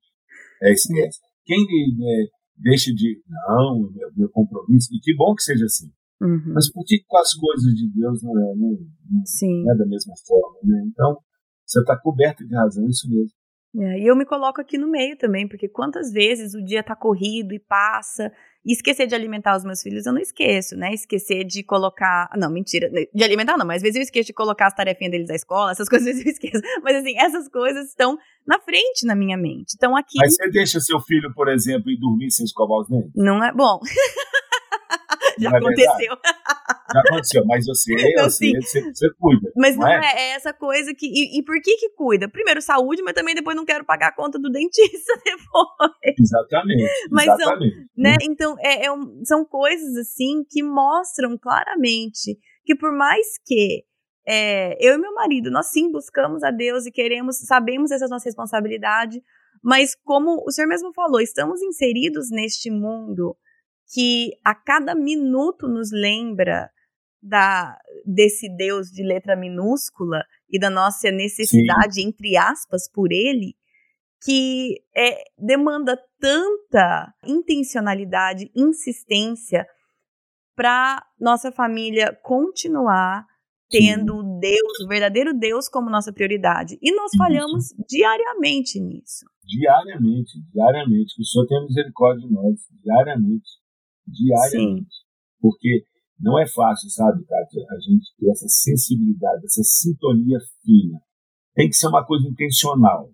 esquece. Quem é, deixa de, não, meu, meu, compromisso, e que bom que seja assim. Uhum. Mas por que com as coisas de Deus não é, não, não é da mesma forma? Né? Então, você está coberto de razão, isso mesmo. É, e eu me coloco aqui no meio também, porque quantas vezes o dia tá corrido e passa, e esquecer de alimentar os meus filhos eu não esqueço, né? Esquecer de colocar. Não, mentira. De alimentar não, mas às vezes eu esqueço de colocar as tarefinhas deles da escola, essas coisas eu esqueço. Mas assim, essas coisas estão na frente na minha mente. Então aqui. Mas você deixa seu filho, por exemplo, ir dormir sem escovar os dentes? Não é bom. Já não é aconteceu. É Já aconteceu, mas você, não, você, você, você, cuida. Mas não, não é? é? é? essa coisa que. E, e, por que que cuida? Primeiro, saúde, mas também depois não quero pagar a conta do dentista depois. Exatamente. Mas exatamente. São, né, então, é, é um, são coisas assim que mostram claramente que por mais que eu e meu marido, nós sim buscamos a Deus e queremos, sabemos essa nossa responsabilidade, mas como o senhor mesmo falou, estamos inseridos neste mundo que a cada minuto nos lembra da desse Deus de letra minúscula e da nossa necessidade, Sim. entre aspas, por ele, que é, demanda tanta intencionalidade, insistência para nossa família continuar tendo o Deus, o verdadeiro Deus como nossa prioridade. E nós falhamos Isso. diariamente nisso. Diariamente, diariamente. Que o Senhor tenha misericórdia de nós, diariamente diariamente. Sim. Porque não é fácil, sabe, Kátia, a gente ter essa sensibilidade, essa sintonia fina. Tem que ser uma coisa intencional.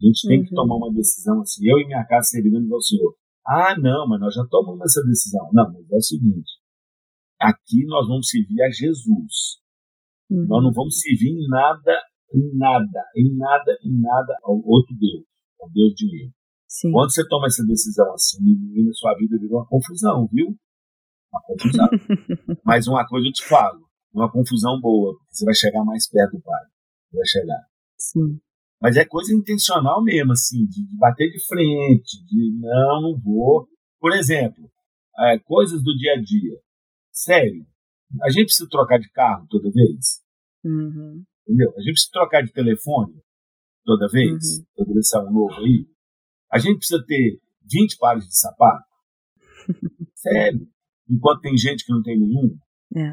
A gente tem uhum. que tomar uma decisão assim. Eu e minha casa serviremos ao Senhor. Ah, não, mas nós já tomamos essa decisão. Não, mas é o seguinte: aqui nós vamos servir a Jesus. Uhum. Nós não vamos servir em nada, em nada, em nada, em nada ao outro Deus, ao Deus dinheiro. Sim. Quando você toma essa decisão assim, menina, sua vida virou uma confusão, viu? Uma confusão. Mas uma coisa eu te falo, uma confusão boa, porque você vai chegar mais perto do pai. Vai chegar. Sim. Mas é coisa intencional mesmo, assim, de, bater de frente, de não, não vou. Por exemplo, é, coisas do dia a dia. Sério, a gente precisa trocar de carro toda vez? Uhum. Entendeu? A gente precisa trocar de telefone toda vez? Uhum. Toda vez sai um novo aí? A gente precisa ter 20 pares de sapato? Sério? Enquanto tem gente que não tem nenhum? É.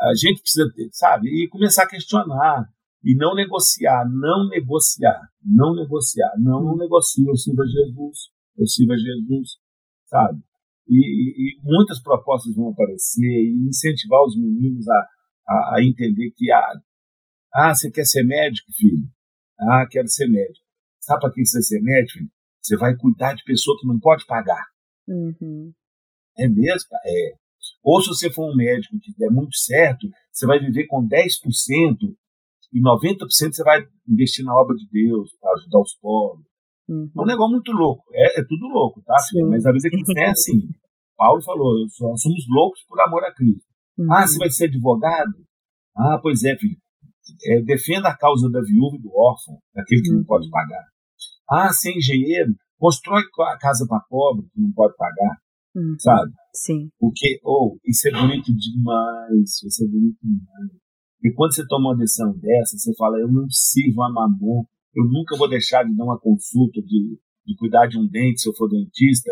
A gente precisa, ter, sabe, e começar a questionar e não negociar, não negociar, não negociar, não, não negocia, eu sirvo a Jesus, eu sirvo a Jesus, sabe? E, e, e, muitas propostas vão aparecer e incentivar os meninos a, a, a entender que ah, ah, você quer ser médico, filho? Ah, quero ser médico. Sabe para que você ser médico? Filho? Você vai cuidar de pessoa que não pode pagar. Uhum. É mesmo? É. Ou se você for um médico que der muito certo, você vai viver com 10% e 90% você vai investir na obra de Deus, para ajudar os pobres. Uhum. É um negócio muito louco. É, é tudo louco, tá? Filho? Mas a vida cristã é assim. Paulo falou, nós somos loucos por amor a Cristo. Uhum. Ah, você vai ser advogado? Ah, pois é, filho. É, defenda a causa da viúva e do órfão, daquele que uhum. não pode pagar. Ah, ser engenheiro, constrói a casa para pobre que não pode pagar, uhum. sabe? Sim. Porque, ou, oh, isso é bonito demais, isso é bonito demais. E quando você toma uma decisão dessa, você fala, eu não sirvo a mamon, eu nunca vou deixar de dar uma consulta, de, de cuidar de um dente se eu for dentista,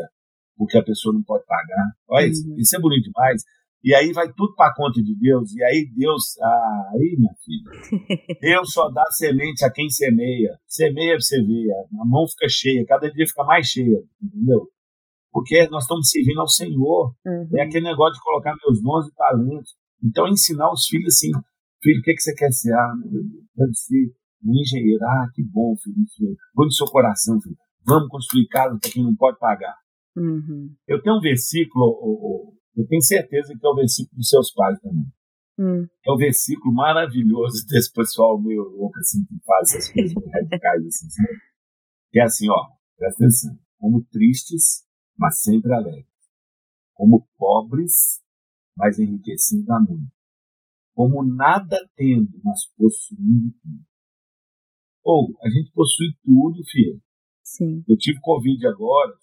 porque a pessoa não pode pagar. Olha isso, uhum. isso é bonito demais. E aí vai tudo para conta de Deus. E aí Deus, ah, aí minha filha, Deus só dá semente a quem semeia. Semeia você ver, a mão fica cheia, cada dia fica mais cheia, entendeu? Porque nós estamos servindo ao Senhor. Uhum. É aquele negócio de colocar meus dons e talentos. Então ensinar os filhos assim, filho, o que, que você quer ser? Ah, deve ser um engenheiro. Ah, que bom, filho. Vou no seu coração, filho. Vamos construir casa para quem não pode pagar. Uhum. Eu tenho um versículo, eu tenho certeza que é o versículo dos seus pais também. Hum. É o um versículo maravilhoso desse pessoal meio louco, assim, que faz essas coisas radicais, assim, sabe? Que é assim, ó, presta atenção. Como tristes, mas sempre alegres. Como pobres, mas enriquecidos a muito. Como nada tendo, mas possuindo tudo. Ou, a gente possui tudo, filho. Sim. Eu tive Covid agora,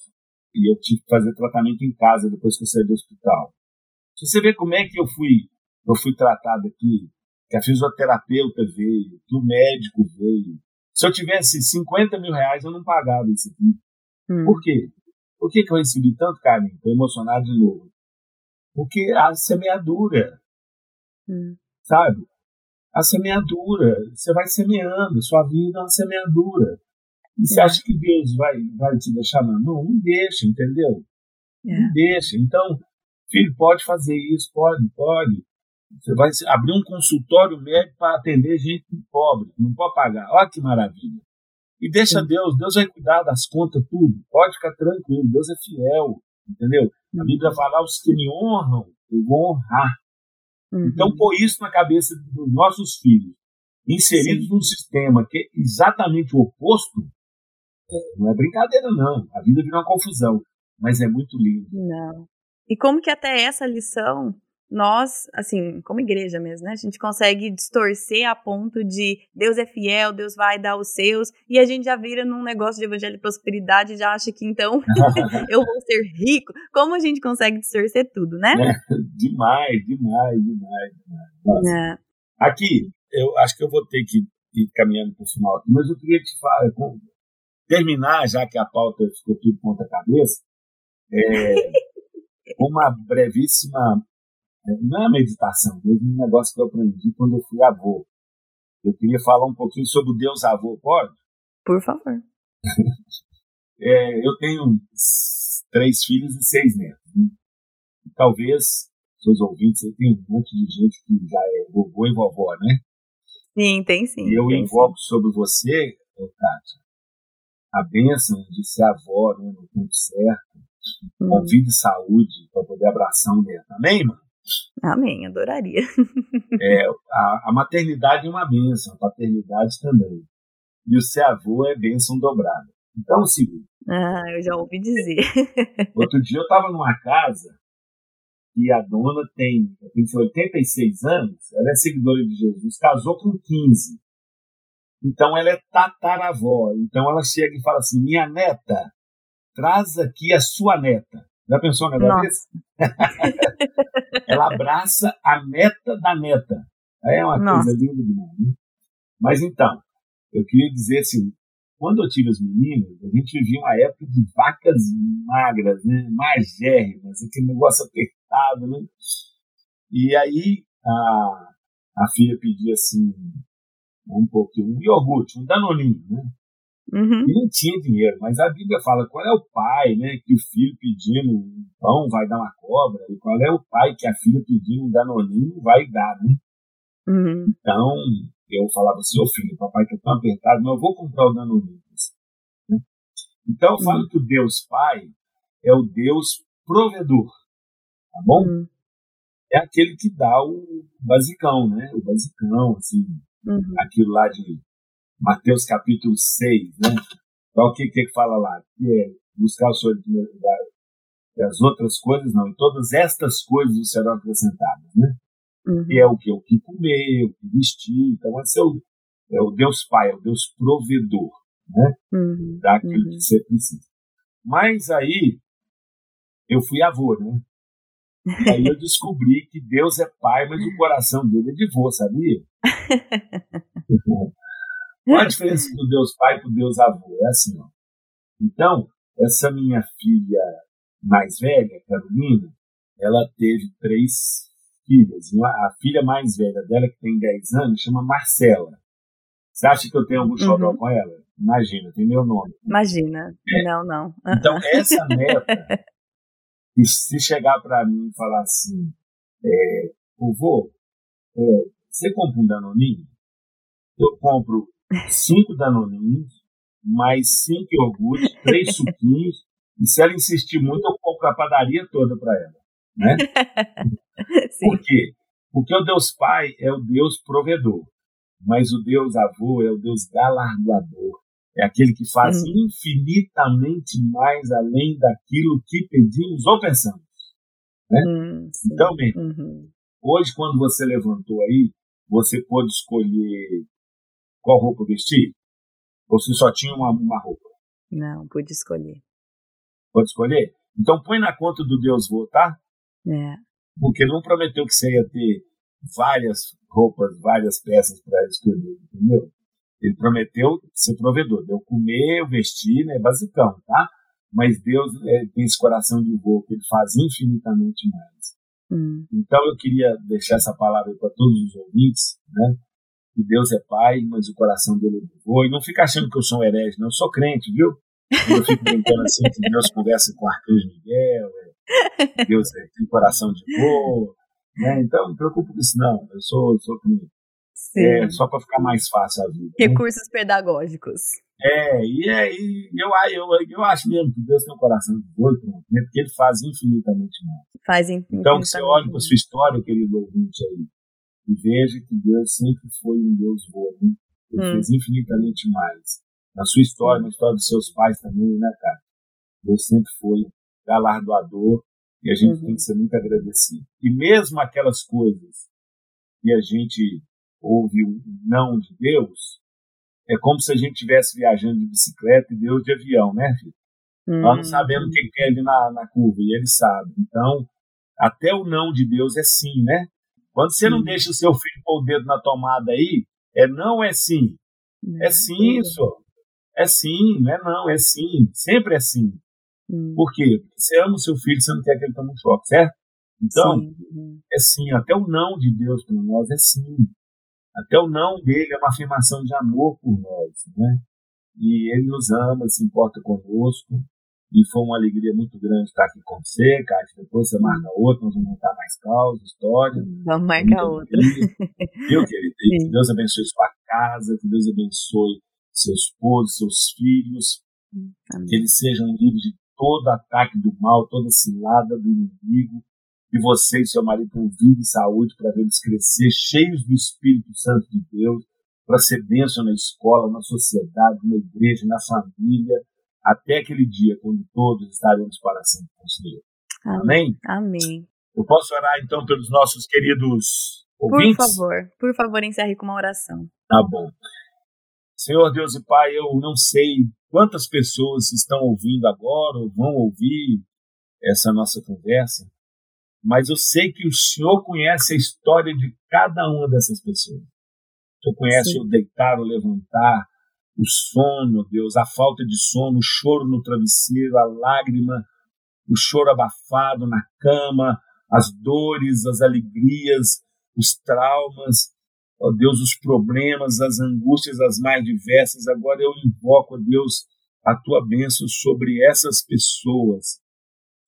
e eu tive que fazer tratamento em casa depois que eu saí do hospital. Se você vê como é que eu fui, eu fui tratado aqui, que a fisioterapeuta veio, que o médico veio. Se eu tivesse 50 mil reais, eu não pagava isso aqui. Hum. Por quê? Por que, que eu recebi tanto carinho? Estou emocionado de novo. Porque a semeadura, hum. sabe? A semeadura, você vai semeando, sua vida é uma semeadura. E você acha que Deus vai, vai te deixar na mão? Não deixa, entendeu? É. Não deixa. Então, filho, pode fazer isso, pode, pode. Você vai abrir um consultório médico para atender gente pobre, não pode pagar. Olha que maravilha. E deixa Sim. Deus, Deus vai cuidar das contas, tudo. Pode ficar tranquilo, Deus é fiel, entendeu? A Bíblia fala, os que me honram, eu vou honrar. Uhum. Então, pôr isso na cabeça dos nossos filhos, inseridos Sim. num sistema que é exatamente o oposto, não é brincadeira, não. A vida vira uma confusão, mas é muito lindo. Não. E como que até essa lição nós, assim, como igreja mesmo, né? A gente consegue distorcer a ponto de Deus é fiel, Deus vai dar os seus, e a gente já vira num negócio de evangelho de prosperidade e já acha que então eu vou ser rico. Como a gente consegue distorcer tudo, né? É, demais, demais, demais, demais. É. Aqui, eu acho que eu vou ter que ir caminhando para o final aqui, mas eu queria te falar, terminar, já que a pauta ficou tudo ponta cabeça, é, uma brevíssima, é, não é meditação, mas um negócio que eu aprendi quando eu fui avô. Eu queria falar um pouquinho sobre o Deus avô, pode? Por favor. é, eu tenho três filhos e seis netos. Né? Talvez seus ouvintes, aí tem um monte de gente que já é vovô e vovó, né? Sim, tem sim. E eu tem invoco sim. sobre você, Kátia, a bênção de ser avó né, no tempo certo, hum. com vida e saúde, para poder abraçar um neto. Amém, mano? Amém, adoraria. é, a, a, maternidade é uma bênção, a paternidade também. E o ser avô é bênção dobrada. Então, seguinte. Ah, eu já ouvi dizer. Outro dia eu estava numa casa e a dona tem, tem 86 anos, ela é seguidora de Jesus, casou com 15. Então ela é tataravó. Então ela chega e fala assim: minha neta, traz aqui a sua neta. Já pensou na negócio ela abraça a neta da neta. É uma Nossa. coisa linda demais. Né? Mas então, eu queria dizer assim: quando eu tive os meninos, a gente vivia uma época de vacas magras, né? magérrimas, aquele negócio apertado. Né? E aí a, a filha pedia assim, um pouquinho, um iogurte, um danoninho, né? Uhum. E não tinha dinheiro, mas a Bíblia fala qual é o pai, né, que o filho pedindo um pão vai dar uma cobra, e qual é o pai que a filha pedindo um danoninho vai dar, né? Uhum. Então, eu falava assim, ô filho, papai tá tão apertado, mas eu vou comprar o danoninho. Né? Então, eu falo uhum. que o Deus Pai é o Deus provedor, tá bom? Uhum. É aquele que dá o basicão, né? O basicão, assim, uhum. aquilo lá de Mateus capítulo 6, né? Então, o que, que fala lá? Que é buscar o Senhor em primeiro lugar. E as outras coisas não. E todas estas coisas serão acrescentadas, né? Uhum. E é o que? O que comer, o que vestir. Então, esse é o, é o Deus Pai, é o Deus provedor, né? Uhum. Daquilo uhum. que você precisa. Mas aí, eu fui avô, né? Aí eu descobri que Deus é pai, mas o coração dele é de vô, sabia? Qual a diferença do Deus pai para o Deus avô? É assim, ó. Então, essa minha filha mais velha, Carolina, ela teve três filhas. A filha mais velha dela, que tem 10 anos, chama Marcela. Você acha que eu tenho algum xodó Uhum. com ela? Imagina, tem meu nome. Imagina. É. Não, não. Então, essa neta, que se chegar para mim e falar assim, é, vô, é, você compra um danoninho? Eu compro cinco danoninhos, mais cinco iogurtes, três suquinhos, e se ela insistir muito, eu compro a padaria toda para ela. Né? Sim. Por quê? Porque o Deus Pai é o Deus provedor, mas o Deus Avô é o Deus galardoador. É aquele que faz infinitamente mais além daquilo que pedimos ou pensamos. Hum, sim. Então, bem, Uhum. hoje, quando você levantou aí, você pôde escolher qual roupa vestir? Ou você só tinha uma, uma roupa? Não, pude escolher. Pode escolher? Então põe na conta do Deus Vô, tá? É. Porque ele não prometeu que você ia ter várias roupas, várias peças para escolher, entendeu? Ele prometeu ser provedor. Deu comer, vestir, né? Basicão, tá? Mas Deus é, tem esse coração de vô que ele faz infinitamente mais. Hum. Então eu queria deixar essa palavra para todos os ouvintes, né? Que Deus é pai, mas o coração dele é de vô. E não fica achando que eu sou um herege, não. Eu sou crente, viu? Eu fico brincando assim que Deus conversa com o arcanjo Miguel, é, Deus é, tem coração de vô, né? Então não me preocupe com isso, não. Eu sou, eu sou crente. É, só para ficar mais fácil a vida. né? Recursos pedagógicos. É, e, é, e eu, eu, eu acho mesmo que Deus tem um coração de pronto, né? porque ele faz infinitamente mais. Fazem. Então, você olha para a sua história, querido ouvinte aí, e veja que Deus sempre foi um Deus bom, né? Ele Hum. fez infinitamente mais. Na sua história, na história dos seus pais também, né, cara? Deus sempre foi galardoador e a gente Uhum. tem que ser muito agradecido. E mesmo aquelas coisas que a gente ouve um não de Deus, é como se a gente estivesse viajando de bicicleta e Deus de avião, né, filho? Hum. Nós não sabemos o que que é ali na, na curva, e ele sabe. Então, até o não de Deus é sim, né? Quando você não deixa o seu filho pôr o dedo na tomada aí, é não, é sim. É sim, senhor. É sim, não é não, é sim. Sempre é sim. Hum. Por quê? Porque você ama o seu filho, você não quer que ele tome um choque, certo? Então, Sim. Uhum. é sim. Até o não de Deus para nós é sim. Até o não dele é uma afirmação de amor por nós, né? E ele nos ama, se importa conosco. E foi uma alegria muito grande estar aqui com você, Kátia. Depois você marca outra, nós vamos montar mais causa, história. Vamos marcar outra. Viu, querido? Que Deus abençoe sua casa, que Deus abençoe seu esposo, seus filhos, que Amém. eles sejam livres de todo ataque do mal, toda cilada do inimigo. Que você e seu marido tenham vida e saúde para ver eles crescer cheios do Espírito Santo de Deus, para ser bênção na escola, na sociedade, na igreja, na família, até aquele dia quando todos estaremos para sempre com o Senhor. Amém. Amém? Eu posso orar então pelos nossos queridos Por ouvintes? favor, por favor, encerre com uma oração. Tá bom. Senhor Deus e Pai, eu não sei quantas pessoas estão ouvindo agora ou vão ouvir essa nossa conversa, mas eu sei que o Senhor conhece a história de cada uma dessas pessoas. O Senhor conhece Sim. o deitar, o levantar, o sono, Deus, a falta de sono, o choro no travesseiro, a lágrima, o choro abafado na cama, as dores, as alegrias, os traumas, ó Deus, os problemas, as angústias as mais diversas. Agora eu invoco, ó Deus, a tua bênção sobre essas pessoas,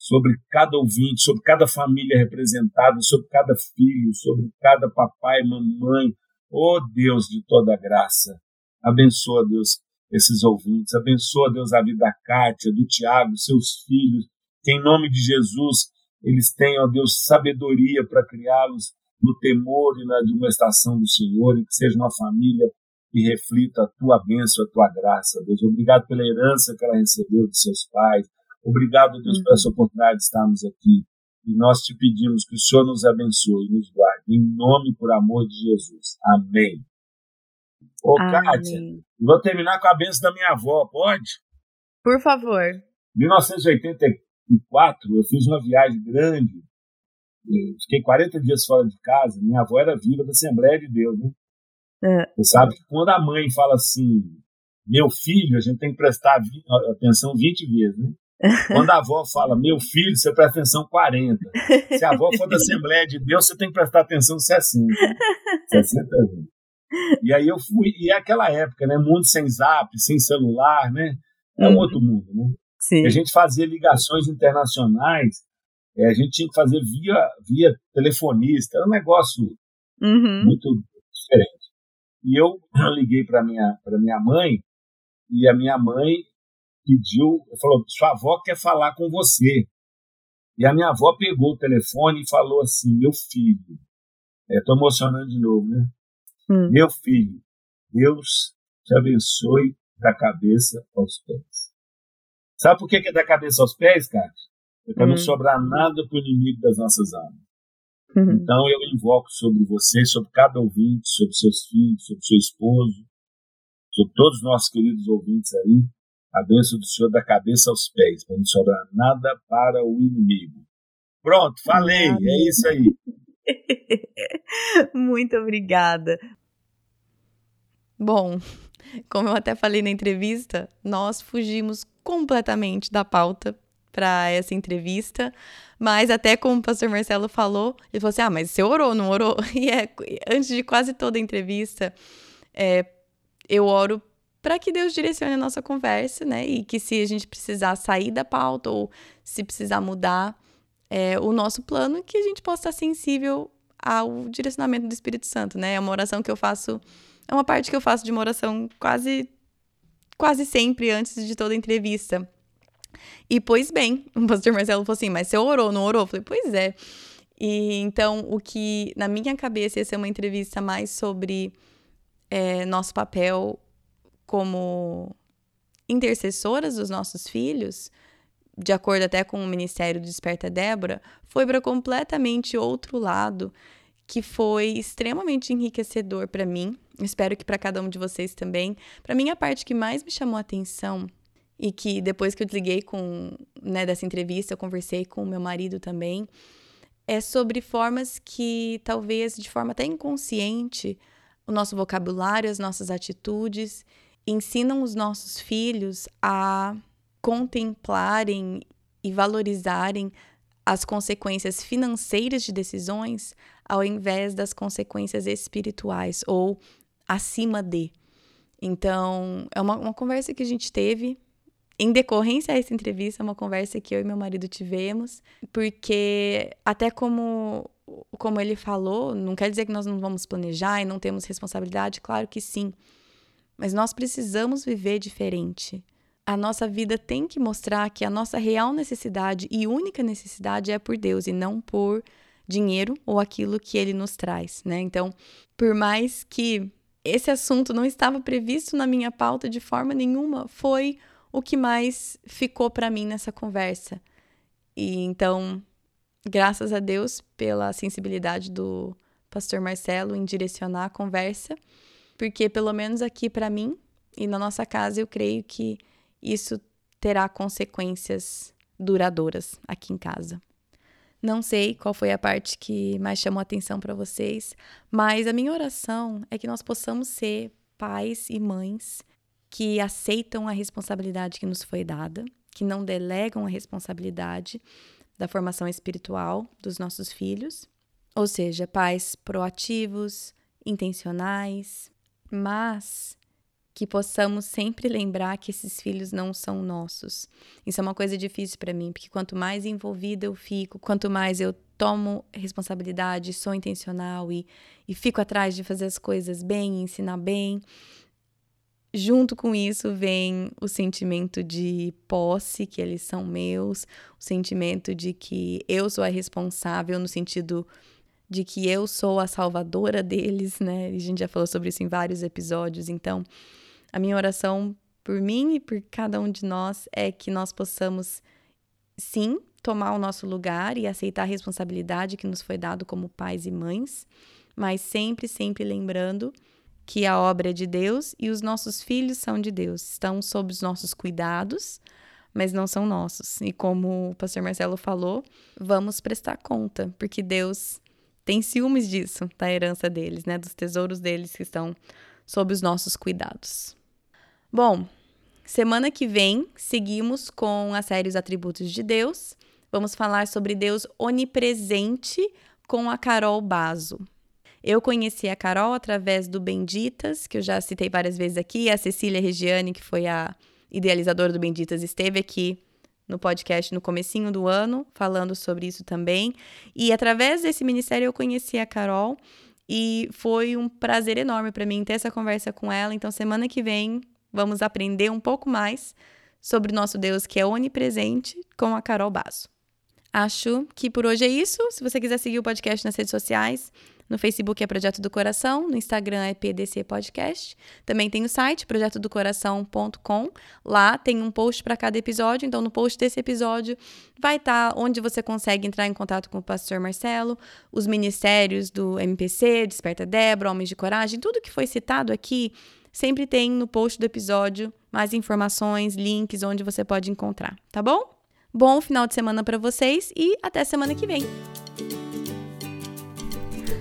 sobre cada ouvinte, sobre cada família representada, sobre cada filho, sobre cada papai, mamãe. Ó Deus de toda graça, abençoa, Deus, esses ouvintes. Abençoa, Deus, a vida da Kátia, do Tiago, seus filhos. Que em nome de Jesus eles tenham, Deus, sabedoria para criá-los no temor e na demonstração do Senhor, e que seja uma família que reflita a tua bênção, a tua graça, Deus. Obrigado pela herança que ela recebeu de seus pais. Obrigado, Deus, por essa oportunidade de estarmos aqui. E nós te pedimos que o Senhor nos abençoe e nos guarde. Em nome por amor de Jesus. Amém. Ô, Amém. Kátia, vou terminar com a bênção da minha avó, pode? Por favor. Em 1984, eu fiz uma viagem grande. fiquei 40 dias fora de casa. Minha avó era viva da Assembleia de Deus, né? É. Você sabe que quando a mãe fala assim, meu filho, a gente tem que prestar atenção 20 vezes, né? Quando a avó fala, meu filho, você presta atenção 40. Se a avó for da Assembleia de Deus, você tem que prestar atenção 60. 60 vezes. E aí eu fui, e é aquela época, né? Mundo sem zap, sem celular, né? É um uhum. outro mundo, né? Sim. a gente fazia ligações internacionais, é, a gente tinha que fazer via, via telefonista, era um negócio uhum. muito diferente. E eu liguei para minha para minha mãe e a minha mãe pediu, falou: "Sua avó quer falar com você". E a minha avó pegou o telefone e falou assim: "Meu filho, estou é, emocionando de novo, né? Hum. Meu filho, Deus te abençoe da cabeça aos pés. Sabe por que é da cabeça aos pés, cara? É para hum. não sobrar nada para o inimigo das nossas almas. Uhum. Então eu invoco sobre você, sobre cada ouvinte, sobre seus filhos, sobre seu esposo, sobre todos os nossos queridos ouvintes aí, a bênção do Senhor da cabeça aos pés, para não sobrar nada para o inimigo. Pronto, falei, é isso aí. Muito obrigada. Bom, como eu até falei na entrevista, nós fugimos completamente da pauta para essa entrevista, mas até como o pastor Marcelo falou, ele falou assim: ah, mas você orou, não orou? E é, antes de quase toda a entrevista, é, eu oro para que Deus direcione a nossa conversa, né? E que se a gente precisar sair da pauta ou se precisar mudar é, o nosso plano, que a gente possa estar sensível ao direcionamento do Espírito Santo, né? É uma oração que eu faço é uma parte que eu faço de uma oração quase, quase sempre antes de toda entrevista. E, pois bem, o pastor Marcelo falou assim, mas você orou, não orou? Eu falei, pois é. E então, o que na minha cabeça ia ser uma entrevista mais sobre é, nosso papel como intercessoras dos nossos filhos, de acordo até com o Ministério do Desperta Débora, foi para completamente outro lado, que foi extremamente enriquecedor para mim, espero que para cada um de vocês também. Para mim, a parte que mais me chamou a atenção e que depois que eu desliguei com, né, dessa entrevista, eu conversei com o meu marido também, é sobre formas que talvez de forma até inconsciente o nosso vocabulário, as nossas atitudes ensinam os nossos filhos a contemplarem e valorizarem as consequências financeiras de decisões ao invés das consequências espirituais ou acima de. Então, é uma, uma conversa que a gente teve. Em decorrência a essa entrevista, é uma conversa que eu e meu marido tivemos, porque até como como ele falou, não quer dizer que nós não vamos planejar e não temos responsabilidade, claro que sim. Mas nós precisamos viver diferente a nossa vida tem que mostrar que a nossa real necessidade e única necessidade é por Deus e não por dinheiro ou aquilo que ele nos traz, né? Então, por mais que esse assunto não estava previsto na minha pauta de forma nenhuma, foi o que mais ficou para mim nessa conversa. E então, graças a Deus pela sensibilidade do pastor Marcelo em direcionar a conversa, porque pelo menos aqui para mim e na nossa casa eu creio que isso terá consequências duradouras aqui em casa. Não sei qual foi a parte que mais chamou atenção para vocês, mas a minha oração é que nós possamos ser pais e mães que aceitam a responsabilidade que nos foi dada, que não delegam a responsabilidade da formação espiritual dos nossos filhos, ou seja, pais proativos, intencionais, mas que possamos sempre lembrar que esses filhos não são nossos. Isso é uma coisa difícil para mim, porque quanto mais envolvida eu fico, quanto mais eu tomo responsabilidade, sou intencional e, e fico atrás de fazer as coisas bem, ensinar bem, junto com isso vem o sentimento de posse, que eles são meus, o sentimento de que eu sou a responsável no sentido de que eu sou a salvadora deles, né? A gente já falou sobre isso em vários episódios, então a minha oração por mim e por cada um de nós é que nós possamos, sim, tomar o nosso lugar e aceitar a responsabilidade que nos foi dado como pais e mães, mas sempre, sempre lembrando que a obra é de Deus e os nossos filhos são de Deus, estão sob os nossos cuidados, mas não são nossos. E como o pastor Marcelo falou, vamos prestar conta, porque Deus tem ciúmes disso, da herança deles, né, dos tesouros deles que estão sob os nossos cuidados. Bom, semana que vem seguimos com a série Os Atributos de Deus. Vamos falar sobre Deus onipresente com a Carol Bazo. Eu conheci a Carol através do Benditas, que eu já citei várias vezes aqui. A Cecília Regiane, que foi a idealizadora do Benditas, esteve aqui no podcast no comecinho do ano, falando sobre isso também. E através desse ministério eu conheci a Carol e foi um prazer enorme para mim ter essa conversa com ela. Então, semana que vem Vamos aprender um pouco mais sobre o nosso Deus que é onipresente com a Carol Basso. Acho que por hoje é isso. Se você quiser seguir o podcast nas redes sociais, no Facebook é Projeto do Coração, no Instagram é PDC Podcast. Também tem o site projetodocoração.com. Lá tem um post para cada episódio. Então, no post desse episódio vai estar tá onde você consegue entrar em contato com o pastor Marcelo, os ministérios do MPC, Desperta Débora, Homens de Coragem, tudo que foi citado aqui Sempre tem no post do episódio mais informações, links onde você pode encontrar, tá bom? Bom final de semana para vocês e até semana que vem.